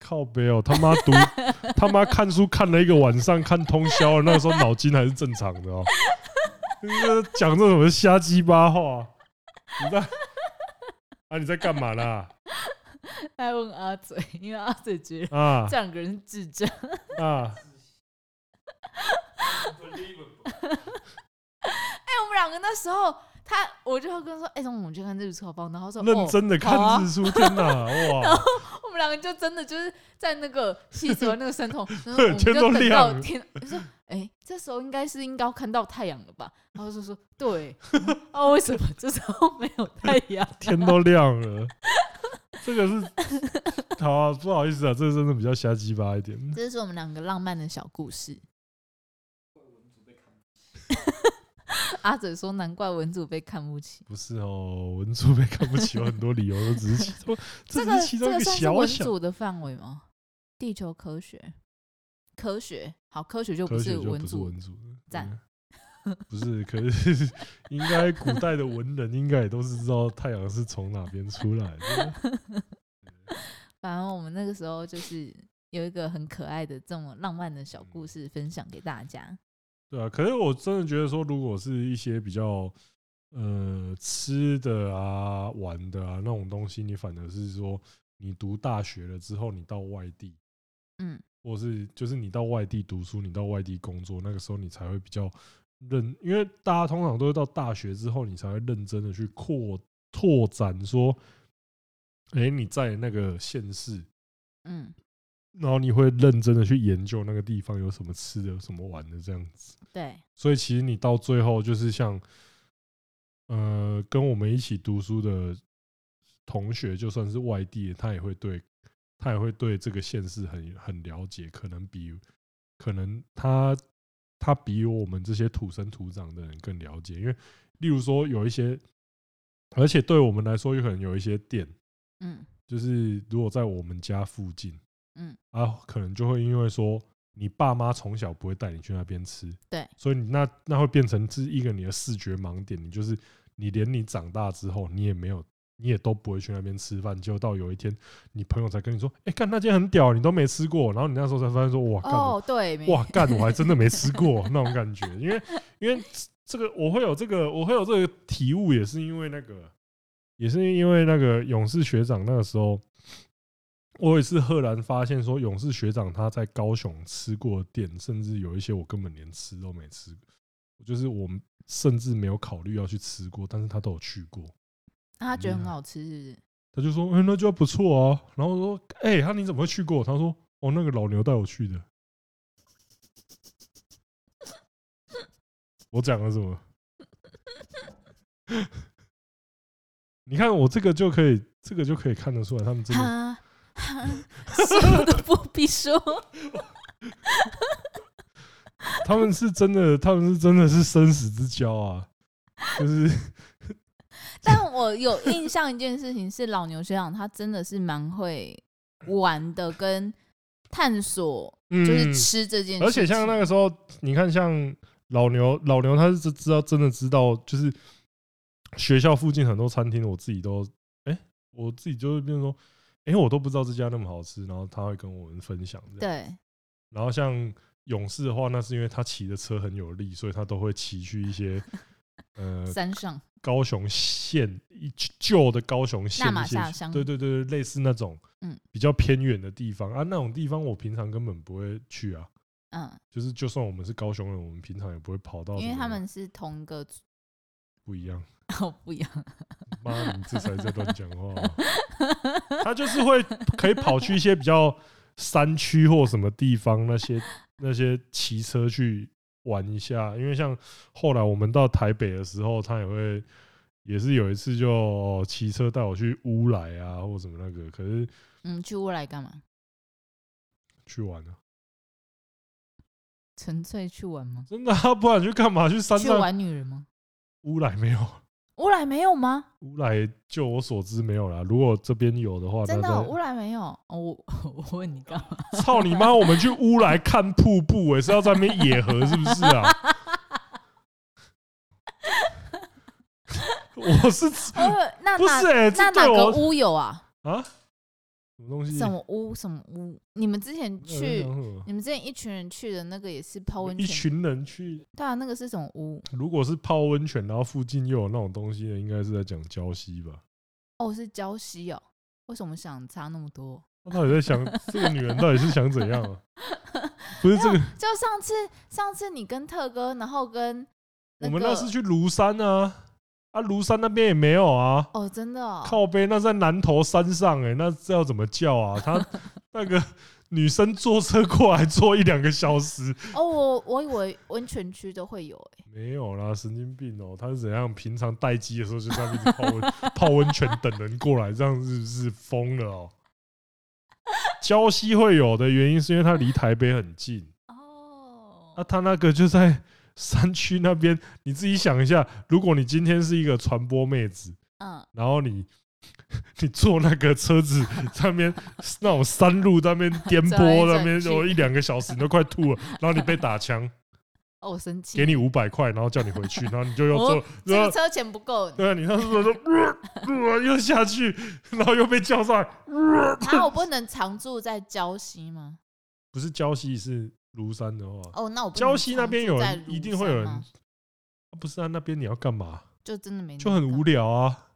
靠北哦，他妈读他妈看书看了一个晚上，看通宵了。那个时候脑筋还是正常的哦。讲这什么瞎鸡巴话？你在啊？你在干嘛啦？在问阿嘴，因为阿嘴觉得啊，这两个人是智障啊。哎，我们两个那时候，他我就会跟他说：“哎，中午我们去看日出好不好？”然后说：“认真的看日出，天哪，哇！” 然后我们两个就真的就是在那个西子湾那个山头，然后我们就等到天，就说：“哎，这时候应该是应该要看到太阳了吧？”然后就说：“对，啊，为什么这时候没有太阳？天都亮了。”这个是好啊，不好意思啊，这个真的比较瞎鸡巴一点。这是我们两个浪漫的小故事。阿嘴说：“难怪文主被看不起。”不是哦，文主被看不起有很多理由，都只是其中，这是其中一个小小文主的范围吗？地球科学，科学好，科学就不是文组，文主赞。不是，可是 应该古代的文人应该也都是知道太阳是从哪边出来的。反正我们那个时候就是有一个很可爱的这么浪漫的小故事分享给大家。对啊，可是我真的觉得说，如果是一些比较呃吃的啊、玩的啊那种东西，你反而是说，你读大学了之后，你到外地，嗯，或是就是你到外地读书，你到外地工作，那个时候你才会比较认，因为大家通常都是到大学之后，你才会认真的去扩拓展说，哎，你在那个县市，嗯。然后你会认真的去研究那个地方有什么吃的、有什么玩的这样子。对。所以其实你到最后就是像，呃，跟我们一起读书的同学，就算是外地，他也会对，他也会对这个县市很很了解，可能比可能他他比我们这些土生土长的人更了解。因为例如说有一些，而且对我们来说，有可能有一些店，嗯，就是如果在我们家附近。嗯。啊，可能就会因为说你爸妈从小不会带你去那边吃，对，所以你那那会变成是一个你的视觉盲点，你就是你连你长大之后你也没有，你也都不会去那边吃饭，结果到有一天你朋友才跟你说，哎，干那间很屌，你都没吃过，然后你那时候才发现说，哇，哦，对，哇，干，我还真的没吃过。那种感觉，因为因为这个我会有这个我会有这个体悟，也是因为那个，也是因为那个勇士学长那个时候。我也是赫然发现，说勇士学长他在高雄吃过的店，甚至有一些我根本连吃都没吃过，就是我们甚至没有考虑要去吃过，但是他都有去过。他觉得很好吃是不是？他就说：“哎，那就不错啊。”然后我说：“哎，他你怎么会去过？”他说：“哦，那个老牛带我去的。”我讲了什么？你看我这个就可以，这个就可以看得出来，他们真的。说都不必说，他们是真的，他们是真的是生死之交啊！就是，但我有印象一件事情是，老牛学长他真的是蛮会玩的，跟探索，就是吃这件事。而且像那个时候，你看，像老牛，老牛他是知道，真的知道，就是学校附近很多餐厅，我自己都，哎，我自己就会变成说。因为我都不知道这家那么好吃，然后他会跟我们分享。对。然后像勇士的话，那是因为他骑的车很有力，所以他都会骑去一些 呃山上高雄县旧的高雄县一些，对对对，类似那种嗯比较偏远的地方啊，那种地方我平常根本不会去啊。嗯。就是就算我们是高雄人，我们平常也不会跑到。因为他们是同一个。不一样。哦，不一样。妈，你这才在乱讲话。他就是会可以跑去一些比较山区或什么地方，那些 那些骑车去玩一下。因为像后来我们到台北的时候，他也会也是有一次就骑车带我去乌来啊，或什么那个。可是，嗯，去乌来干嘛？去玩啊。纯粹去玩吗？真的啊，不然去干嘛？去山上去玩女人吗？乌来没有，乌来没有吗？乌来就我所知没有啦。如果这边有的话，真的乌来没有？哦，我 我问你干嘛？操你妈！我们去乌来看瀑布，哎，是要在那边野河是不是啊？我是那不是哎？那哪个乌有啊？啊？什么东西？什么屋？什么屋？你们之前去，你们之前一群人去的那个也是泡温泉。一群人去？对啊，那个是什么屋？如果是泡温泉，然后附近又有那种东西的，应该是在讲礁溪吧？哦，是礁溪哦。为什么想差那么多？他到底在想这个女人到底是想怎样啊？不是这个，就上次上次你跟特哥，然后跟我们那是去庐山啊。啊，庐山那边也没有啊！哦，真的哦，靠背，那在南头山上哎、欸，那这要怎么叫啊？他 那个女生坐车过来坐一两个小时。哦，我我以为温泉区都会有哎、欸，没有啦，神经病哦、喔！他是怎样？平常待机的时候就在那边泡温 泡温泉等人过来，这样是不是疯了哦、喔？礁溪会有的原因是因为它离台北很近哦。那他那个就在。山区那边，你自己想一下，如果你今天是一个传播妹子，嗯，然后你 你坐那个车子上面那种山路那边颠簸那边有一两个小时，你都快吐了，然后你被打枪，哦，我生气，给你五百块，然后叫你回去，然后你就要坐，这个车钱不够，对啊，你那时候说又下去，然后又被叫上来，那我不能常住在礁溪吗？不是礁溪是。庐山的话，哦，那我礁溪那边有人，一定会有人。不是啊，那边你要干嘛？就真的没，就很无聊啊。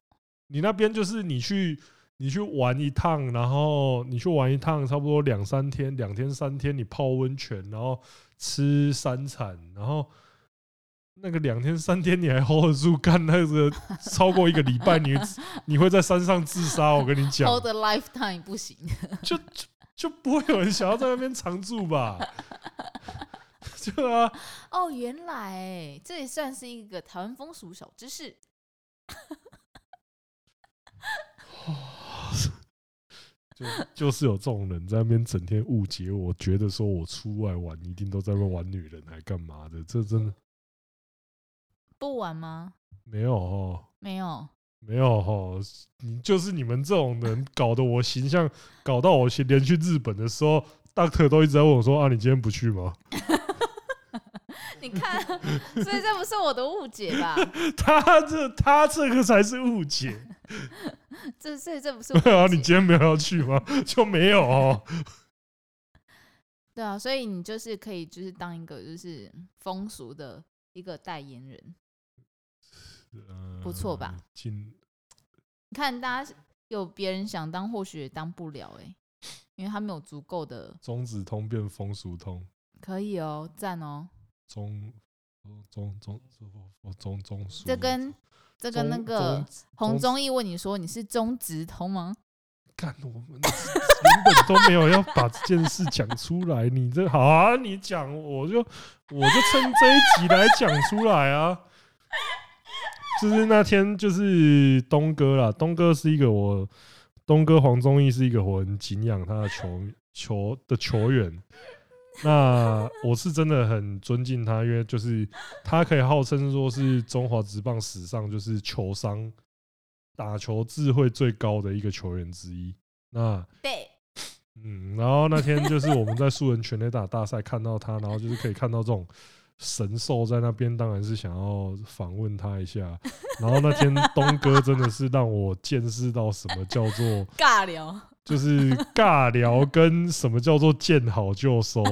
你那边就是你去，你去玩一趟，然后你去玩一趟，差不多两三天，两天三天，你泡温泉，然后吃山产，然后那个两天三天你还 hold 得住干那个超过一个礼拜，你你会在山上自杀。我跟你讲，hold a lifetime 不行，就。就不会有人想要在那边常住吧？对啊。哦，原来这也算是一个台湾风俗小知识。就就是有这种人在那边整天误解我，觉得说我出外玩一定都在那玩女人，还干嘛的？这真的不玩吗？没有哦，没有。没有哈，你就是你们这种人搞得我形象搞到我去连去日本的时候，Doctor 都一直在问我说：“啊，你今天不去吗？” 你看，所以这不是我的误解吧？他这他这个才是误解。这这这不是对 啊？你今天没有要去吗？就没有哦。对啊，所以你就是可以就是当一个就是风俗的一个代言人。不错吧？你看，大家有别人想当，或许也当不了哎，因为他没有足够的中子通变风俗通，可以哦，赞哦。中中中中中这跟这跟那个洪忠义问你说你是中直通吗？干，我们原本都没有要把这件事讲出来，你这好啊，你讲我就我就趁这一集来讲出来啊。就是那天，就是东哥啦。东哥是一个我，东哥黄宗义是一个我很敬仰他的球球的球员。那我是真的很尊敬他，因为就是他可以号称说是中华职棒史上就是球商、打球智慧最高的一个球员之一。那对，嗯，然后那天就是我们在素人全垒打大赛看到他，然后就是可以看到这种。神兽在那边，当然是想要访问他一下。然后那天东哥真的是让我见识到什么叫做尬聊，就是尬聊跟什么叫做见好就收。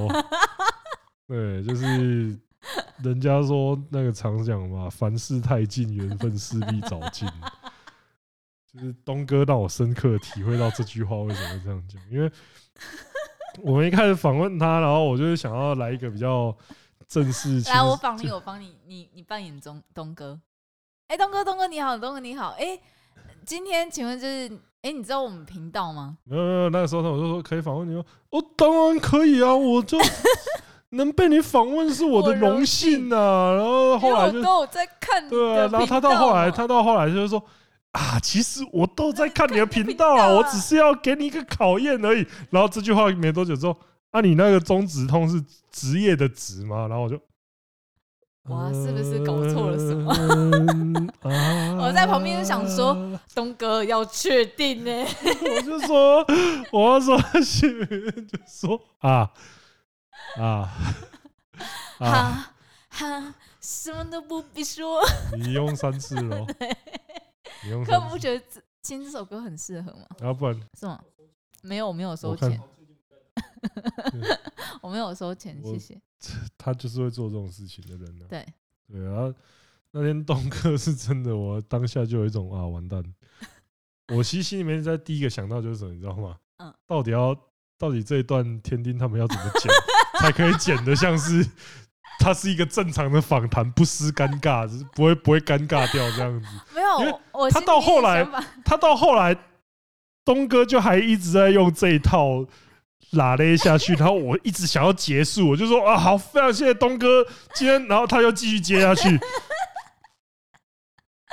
对，就是人家说那个常讲嘛，凡事太近，缘分势必早尽。就是东哥让我深刻体会到这句话为什么会这样讲，因为我们一开始访问他，然后我就是想要来一个比较。正式来，我访你，我帮你，你你扮演中东哥。哎，东哥，东哥你好，东哥你好。哎，今天请问就是哎，你知道我们频道吗？没有没有，那个时候我就说可以访问你吗？哦，当然可以啊，我就 能被你访问是我的荣幸啊。然后后来就都有在看，对啊，然后他到后来，他到后来就是说啊，其实我都在看你的频道啊，我只是要给你一个考验而已。然后这句话没多久之后，啊，你那个中指通是职业的职吗？然后我就。哇，是不是搞错了什么？我在旁边就想说，东哥要确定呢。我就说，我要说，就说啊啊啊哈，什么都不必说。你用三次了，你用。可不觉得亲这首歌很适合吗？要不然是吗？没有，我没有收钱。我没有收钱，谢谢。他就是会做这种事情的人呢。对对，然后那天东哥是真的，我当下就有一种啊，完蛋！我其实心里面在第一个想到就是什么，你知道吗？嗯。到底要到底这一段天丁他们要怎么剪才可以剪的像是他是一个正常的访谈，不失尴尬，就是不会不会尴尬掉这样子。没有，因为他到后来，他到后来，东哥就还一直在用这一套。拉了一下去，然后我一直想要结束，我就说啊，好，非常谢谢东哥今天，然后他又继续接下去，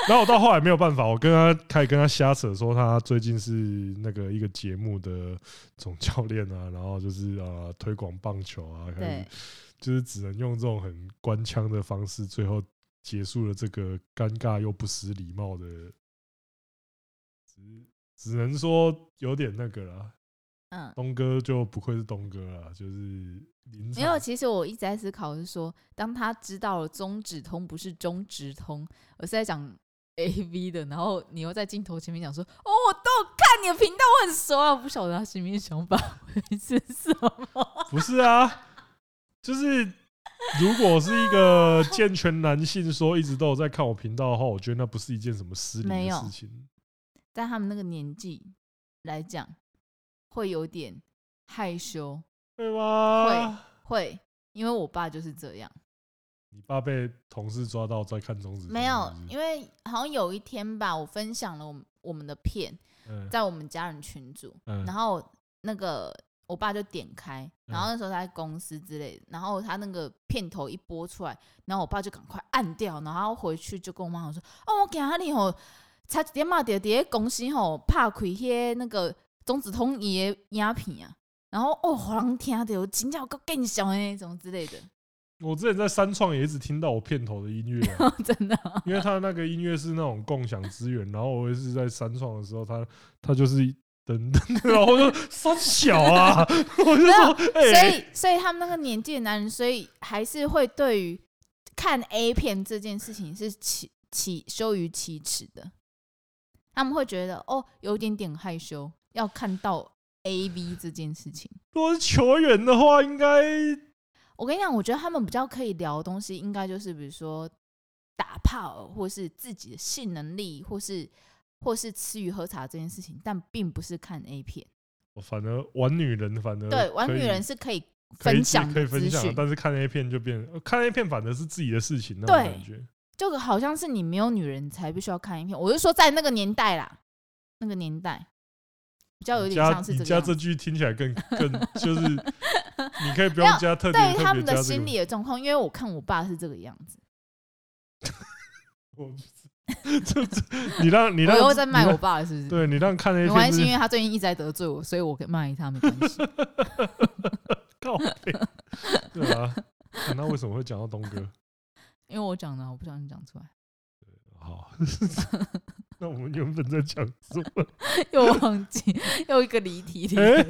然后我到后来没有办法，我跟他开始跟他瞎扯，说他最近是那个一个节目的总教练啊，然后就是啊推广棒球啊，开始就是只能用这种很官腔的方式，最后结束了这个尴尬又不失礼貌的，只只能说有点那个了。嗯，东哥就不愧是东哥了，就是没有。其实我一直在思考，是说，当他知道了中指通不是中直通，而是在讲 AV 的，然后你又在镜头前面讲说：“哦，我都有看你的频道，我很熟啊。”我不晓得他心里面想法是什么。不是啊，就是如果是一个健全男性说一直都有在看我频道的话，我觉得那不是一件什么失礼的事情。在他们那个年纪来讲。会有点害羞，会吗？会会，因为我爸就是这样。你爸被同事抓到在看中指？没有，因为好像有一天吧，我分享了我们我们的片，在我们家人群组，然后那个我爸就点开，然后那时候他在公司之类的，然后他那个片头一播出来，然后我爸就赶快按掉，然后回去就跟我妈说：“哦，我今日吼，差一点嘛，就在公司吼拍开些那个。”中子通也鸦片啊，然后哦，好难听的，我尖叫个更小的那种之类的。我之前在三创也一直听到我片头的音乐、啊，真的、啊，因为他那个音乐是那种共享资源，然后我也是在三创的时候，他他就是噔噔，然后就三小啊，我就说，欸、所以所以他们那个年纪的男人，所以还是会对于看 A 片这件事情是起起羞于启齿的，他们会觉得哦，有一点点害羞。要看到 A V 这件事情，如果是球员的话，应该我跟你讲，我觉得他们比较可以聊的东西，应该就是比如说打炮，或是自己的性能力，或是或是吃鱼喝茶这件事情，但并不是看 A 片。我反而玩女人，反而对玩女人是可以分享，可以分享，但是看 A 片就变看 A 片，反而是自己的事情那种感觉，就好像是你没有女人才必须要看 A 片。我就说在那个年代啦，那个年代。比较有点像是这个，你加这句听起来更更就是，你可以不用加特别对于他们的心理的状况，因为我看我爸是这个样子。我 这这，你让你让我又在卖我爸是不是？对，你让看那些没关系，因为他最近一直在得罪我，所以我可以骂他没关系。对啊，那为什么会讲到东哥？因为我讲的，我不小心讲出来。好。那我们原本在讲什么？又忘记，又一个离题的。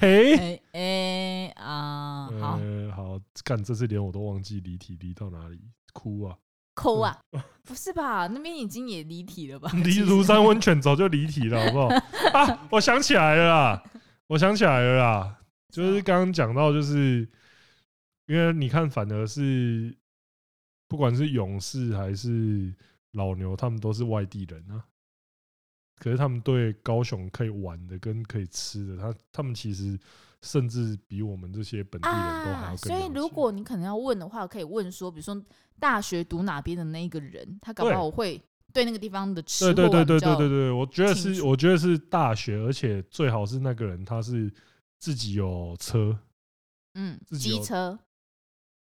哎哎啊！好，好，看这次连我都忘记离题离到哪里，哭啊，哭啊！不是吧？那边已经也离题了吧？离庐山温泉早就离题了，好不好？啊，我想起来了啦，我想起来了啦，就是刚刚讲到，就是因为你看，反而是不管是勇士还是老牛，他们都是外地人啊。可是他们对高雄可以玩的跟可以吃的，他他们其实甚至比我们这些本地人都还要更。所以如果你可能要问的话，可以问说，比如说大学读哪边的那一个人，他搞不好会对那个地方的吃对对对对对对对，我觉得是我觉得是大学，而且最好是那个人他是自己有车，嗯，机车，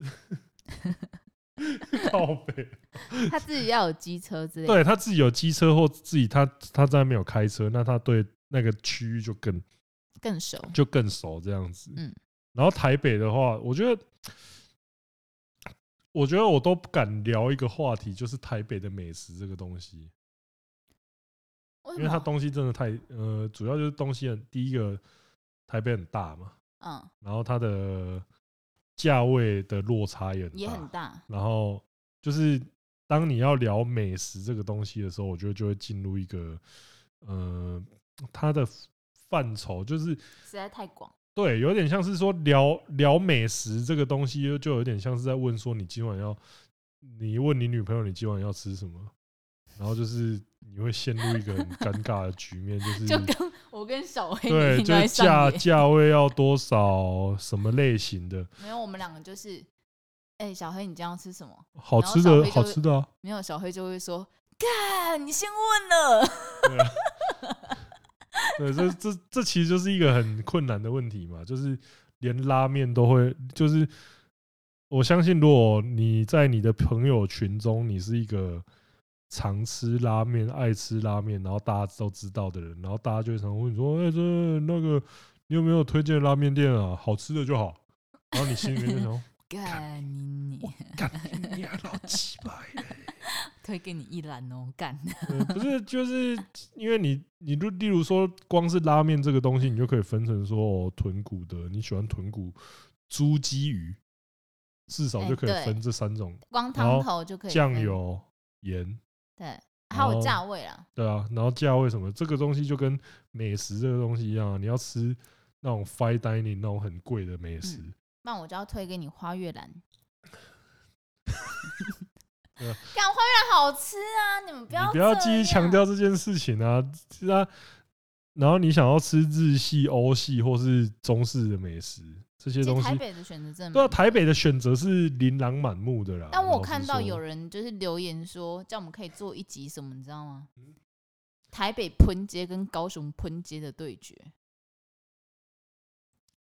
靠北，他自己要有机车之类的，对他自己有机车或自己他他在没有开车，那他对那个区域就更更熟，就更熟这样子，嗯。然后台北的话，我觉得，我觉得我都不敢聊一个话题，就是台北的美食这个东西，因为它东西真的太呃，主要就是东西很第一个，台北很大嘛，嗯，然后它的价位的落差也也很大，然后就是当你要聊美食这个东西的时候，我觉得就会进入一个呃，它的范畴就是实在太广。对，有点像是说聊聊美食这个东西，就有点像是在问说你今晚要，你问你女朋友你今晚要吃什么，然后就是你会陷入一个很尴尬的局面，就是就跟我跟小黑对，就价价位要多少，什么类型的？没有，我们两个就是，哎、欸，小黑你今天要吃什么？好吃的，好吃的啊！没有，小黑就会说，干，你先问了。对，这这这其实就是一个很困难的问题嘛，就是连拉面都会，就是我相信，如果你在你的朋友群中，你是一个常吃拉面、爱吃拉面，然后大家都知道的人，然后大家就会常问你说：“哎，这那个你有没有推荐拉面店啊？好吃的就好。”然后你心里面就想：“干你，干你，你还老鸡巴 推给你一篮哦，干！不是，就是因为你，你就例如说，光是拉面这个东西，你就可以分成说，哦，豚骨的，你喜欢豚骨、猪、鸡、鱼，至少就可以分这三种。光汤头就可以。酱油、盐，对，还有价位啊。对啊，然后价位什么，这个东西就跟美食这个东西一样，啊你要吃那种 fine dining 那种很贵的美食，那我就要推给你花月兰。干花月兰好吃啊！你们不要不要继续强调这件事情啊！是啊，然后你想要吃日系、欧系或是中式的美食，这些东西，台北的选择真的对啊，台北的选择是琳琅满目的啦。但我看到有人就是留言说，叫我们可以做一集什么，你知道吗？台北喷街跟高雄喷街的对决。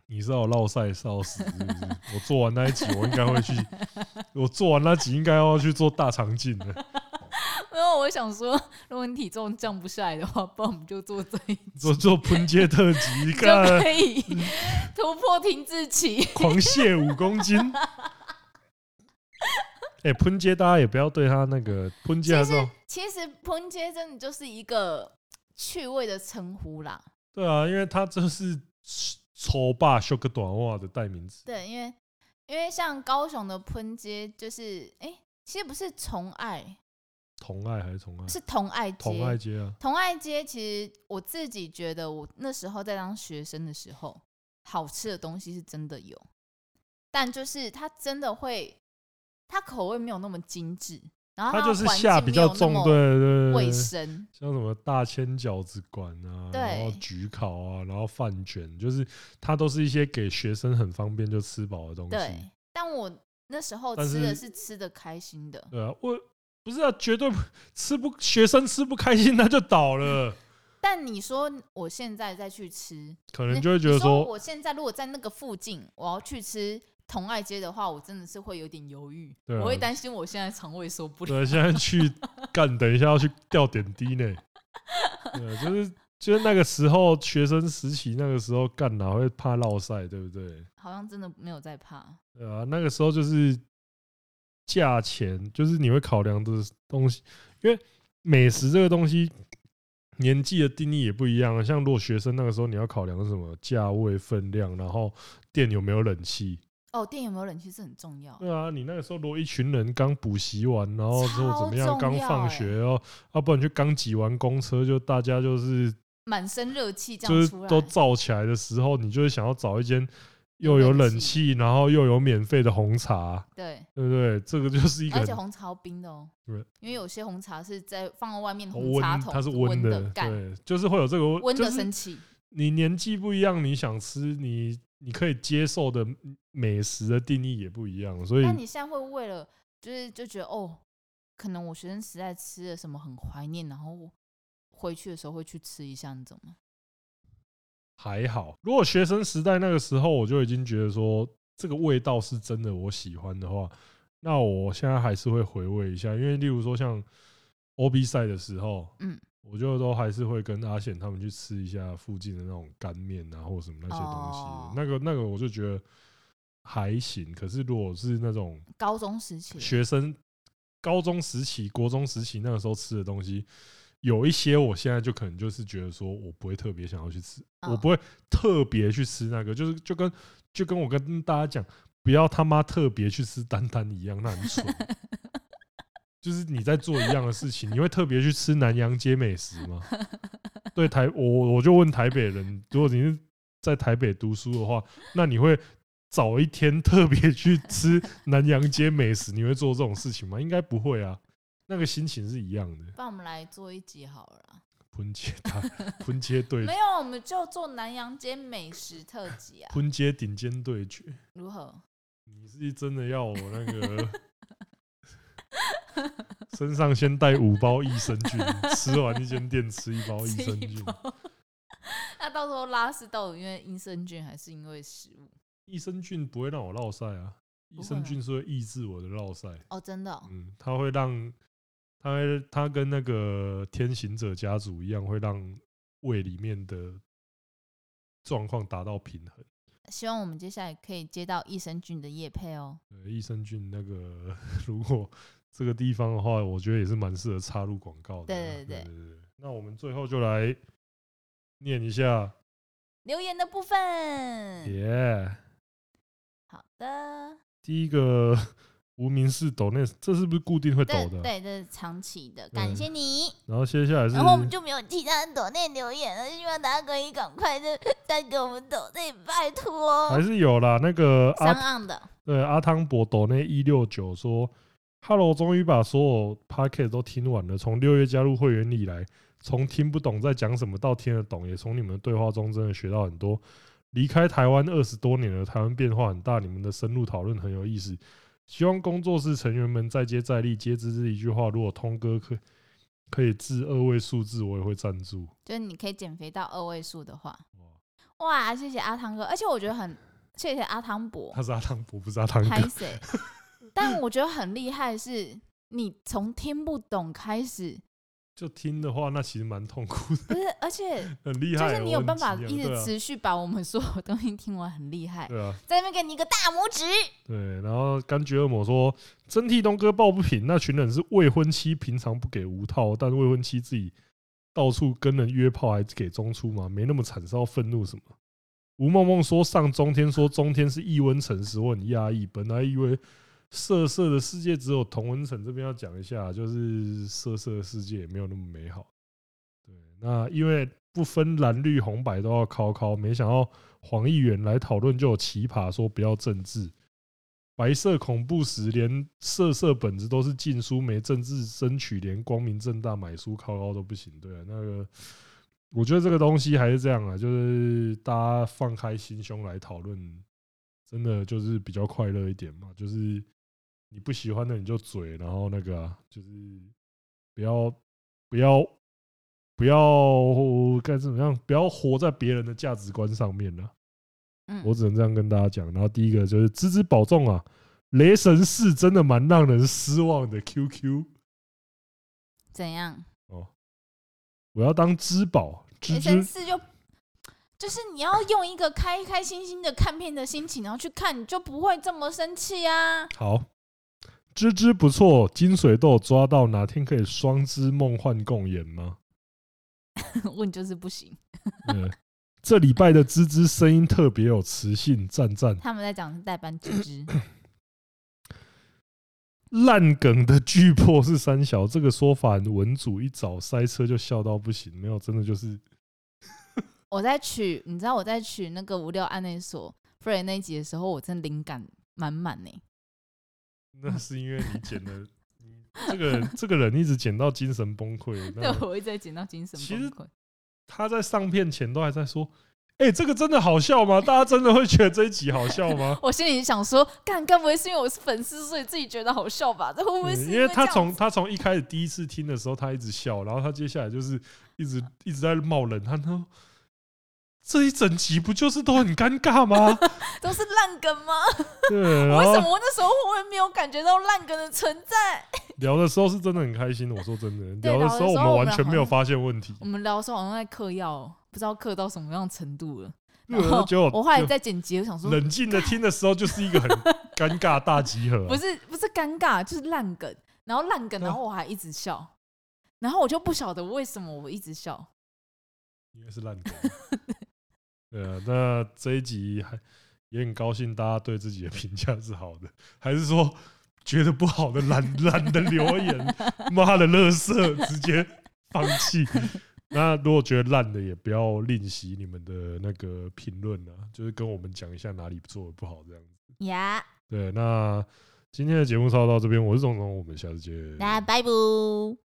你是要落赛烧死是不是？我做完那一集，我应该会去。我做完那集，应该要去做大肠镜的。没有，我想说，如果你体重降不下来的话，不然我们就做这一集，做做喷街特辑，就可以突破停滞期，狂泻五公斤。哎，喷街大家也不要对他那个喷街，还是其实喷街真的就是一个趣味的称呼啦。对啊，因为他就是。丑霸修个短袜的代名词。对，因为因为像高雄的喷街，就是哎、欸，其实不是宠爱，同爱还是同爱？是同爱街。同爱街啊，同爱街其实我自己觉得，我那时候在当学生的时候，好吃的东西是真的有，但就是它真的会，它口味没有那么精致。然后它就是下比较重，对对对，卫生，像什么大千饺子馆啊，然后焗烤啊，然后饭卷，就是它都是一些给学生很方便就吃饱的东西。对，但我那时候吃的是吃的开心的。对啊，我不是啊，绝对吃不学生吃不开心 那就倒了。但你说我现在再去吃，可能就会觉得说，我现在如果在那个附近，我要去吃。同爱街的话，我真的是会有点犹豫，啊、我会担心我现在肠胃受不了。对，现在去干，等一下要去吊点滴呢。对，就是就是那个时候学生时期那个时候干哪会怕落赛，对不对？好像真的没有在怕。对啊，那个时候就是价钱，就是你会考量的东西，因为美食这个东西年纪的定义也不一样。像如果学生那个时候你要考量什么价位、分量，然后店有没有冷气。哦，店有没有冷气是很重要。对啊，你那个时候如果一群人刚补习完，然后之后怎么样，刚放学哦，要不然就刚挤完公车，就大家就是满身热气，就是都燥起来的时候，你就会想要找一间又有冷气，然后又有免费的红茶，对对不对？这个就是一个，而且红茶冰的哦，对，因为有些红茶是在放在外面红茶桶，它是温的，对，就是会有这个温的生气。你年纪不一样，你想吃你。你可以接受的美食的定义也不一样，所以。那你现在会为了就是就觉得哦，可能我学生时代吃了什么很怀念，然后回去的时候会去吃一下那种吗？还好，如果学生时代那个时候我就已经觉得说这个味道是真的我喜欢的话，那我现在还是会回味一下。因为例如说像 OB 赛的时候，嗯，我就都还是会跟阿显他们去吃一下附近的那种干面啊，或什么那些东西。那个那个我就觉得还行。可是如果是那种高中时期学生，高中时期、国中时期那个时候吃的东西。有一些，我现在就可能就是觉得说，我不会特别想要去吃，我不会特别去吃那个，就是就跟就跟我跟大家讲，不要他妈特别去吃丹丹一样，那很蠢。就是你在做一样的事情，你会特别去吃南洋街美食吗？对台，我我就问台北人，如果你是在台北读书的话，那你会早一天特别去吃南洋街美食？你会做这种事情吗？应该不会啊。那个心情是一样的。帮我们来做一集好了。喷街大 喷街对。没有，我们就做南洋街美食特辑啊。喷街顶尖对决。如何？你是真的要我那个 身上先带五包益生菌，吃完一间店吃一包益生菌。那到时候拉屎到底因为益生菌还是因为食物？益生菌不会让我落晒啊，益生菌是会抑制我的落晒。哦，真的。嗯，它会让。它它跟那个天行者家族一样，会让胃里面的状况达到平衡。希望我们接下来可以接到益生菌的叶配哦。对，益生菌那个，如果这个地方的话，我觉得也是蛮适合插入广告的。对对对，对对对。那我们最后就来念一下留言的部分。耶，好的。第一个。无名氏抖内，这是不是固定会抖的？对，这是长期的，感谢你。然后接下来是，然后我们就没有其他抖内留言了，希望大家可以赶快的再给我们抖内，拜托。还是有啦，那个阿岸的，对阿汤博抖内一六九说：“Hello，终于把所有 Podcast 都听完了。从六月加入会员以来，从听不懂在讲什么到听得懂，也从你们的对话中真的学到很多。离开台湾二十多年了，台湾变化很大，你们的深入讨论很有意思。”希望工作室成员们再接再厉，接之这一句话。如果通哥可可以治二位数字，我也会赞助。就是你可以减肥到二位数的话，哇！谢谢阿汤哥，而且我觉得很谢谢阿汤伯，他是阿汤伯，不是阿汤哥。但我觉得很厉害，是你从听不懂开始。就听的话，那其实蛮痛苦的。不是，而且 很厉害，就是你有办法一直持续把我们所有东西听完，很厉害。对啊，在那边给你一个大拇指。对，然后柑橘恶魔说：“真替东哥抱不平，那群人是未婚妻，平常不给无套，但未婚妻自己到处跟人约炮，还给中出吗？没那么惨，是要愤怒什么？”吴梦梦说：“上中天说中天是异温城市，我很压抑，本来以为。”色色的世界只有同文层这边要讲一下，就是色色的世界也没有那么美好。对，那因为不分蓝绿红白都要考考，没想到黄议员来讨论就有奇葩说不要政治，白色恐怖时连色色本子都是禁书，没政治争取，连光明正大买书考考都不行。对啊，那个我觉得这个东西还是这样啊，就是大家放开心胸来讨论，真的就是比较快乐一点嘛，就是。你不喜欢的你就嘴，然后那个、啊、就是不要不要不要该怎么样，不要活在别人的价值观上面了。嗯，我只能这样跟大家讲。然后第一个就是芝芝保重啊，雷神四真的蛮让人失望的。QQ 怎样？哦，我要当芝宝。雷神四就就是你要用一个开开心心的看片的心情，然后去看，你就不会这么生气啊。好。芝芝不错，金水都有抓到，哪天可以双芝梦幻共演吗？问就是不行。这礼拜的芝芝声音特别有磁性，赞赞。他们在讲是代班芝芝。烂梗的巨破是三小，这个说法文主一早塞车就笑到不行，没有真的就是。我在取，你知道我在取那个无料案内所 Free 那一集的时候，我真的灵感满满呢。那是因为你剪了，这个人这个人一直剪到精神崩溃。对，我一直在剪到精神崩溃。他在上片前都还在说：“哎、欸，这个真的好笑吗？大家真的会觉得这一集好笑吗？我心里想说，干，该不会是因为我是粉丝，所以自己觉得好笑吧？这会不会是因为、嗯？因为他从他从一开始第一次听的时候，他一直笑，然后他接下来就是一直一直在冒冷汗。他说：“这一整集不就是都很尴尬吗？都是烂梗吗？对，为什么我那时候会没有感觉到烂梗的存在？聊的时候是真的很开心。我说真的，聊的时候我们完全没有发现问题。我们聊的时候好像在嗑药。”不知道嗑到什么样程度了，然后我后来在剪辑，我想说冷静的听的时候就是一个很尴尬大集合，不是不是尴尬，就是烂梗，然后烂梗，然后我还一直笑，然后我就不晓得为什么我一直笑，因为是烂梗。对啊，那这一集还也很高兴，大家对自己的评价是好的，还是说觉得不好的懒懒得留言，妈的垃圾，直接放弃。那如果觉得烂的，也不要吝惜你们的那个评论啊，就是跟我们讲一下哪里做的不好这样子。呀，对，那今天的节目就到这边，我是总总，我们下次见。那拜拜。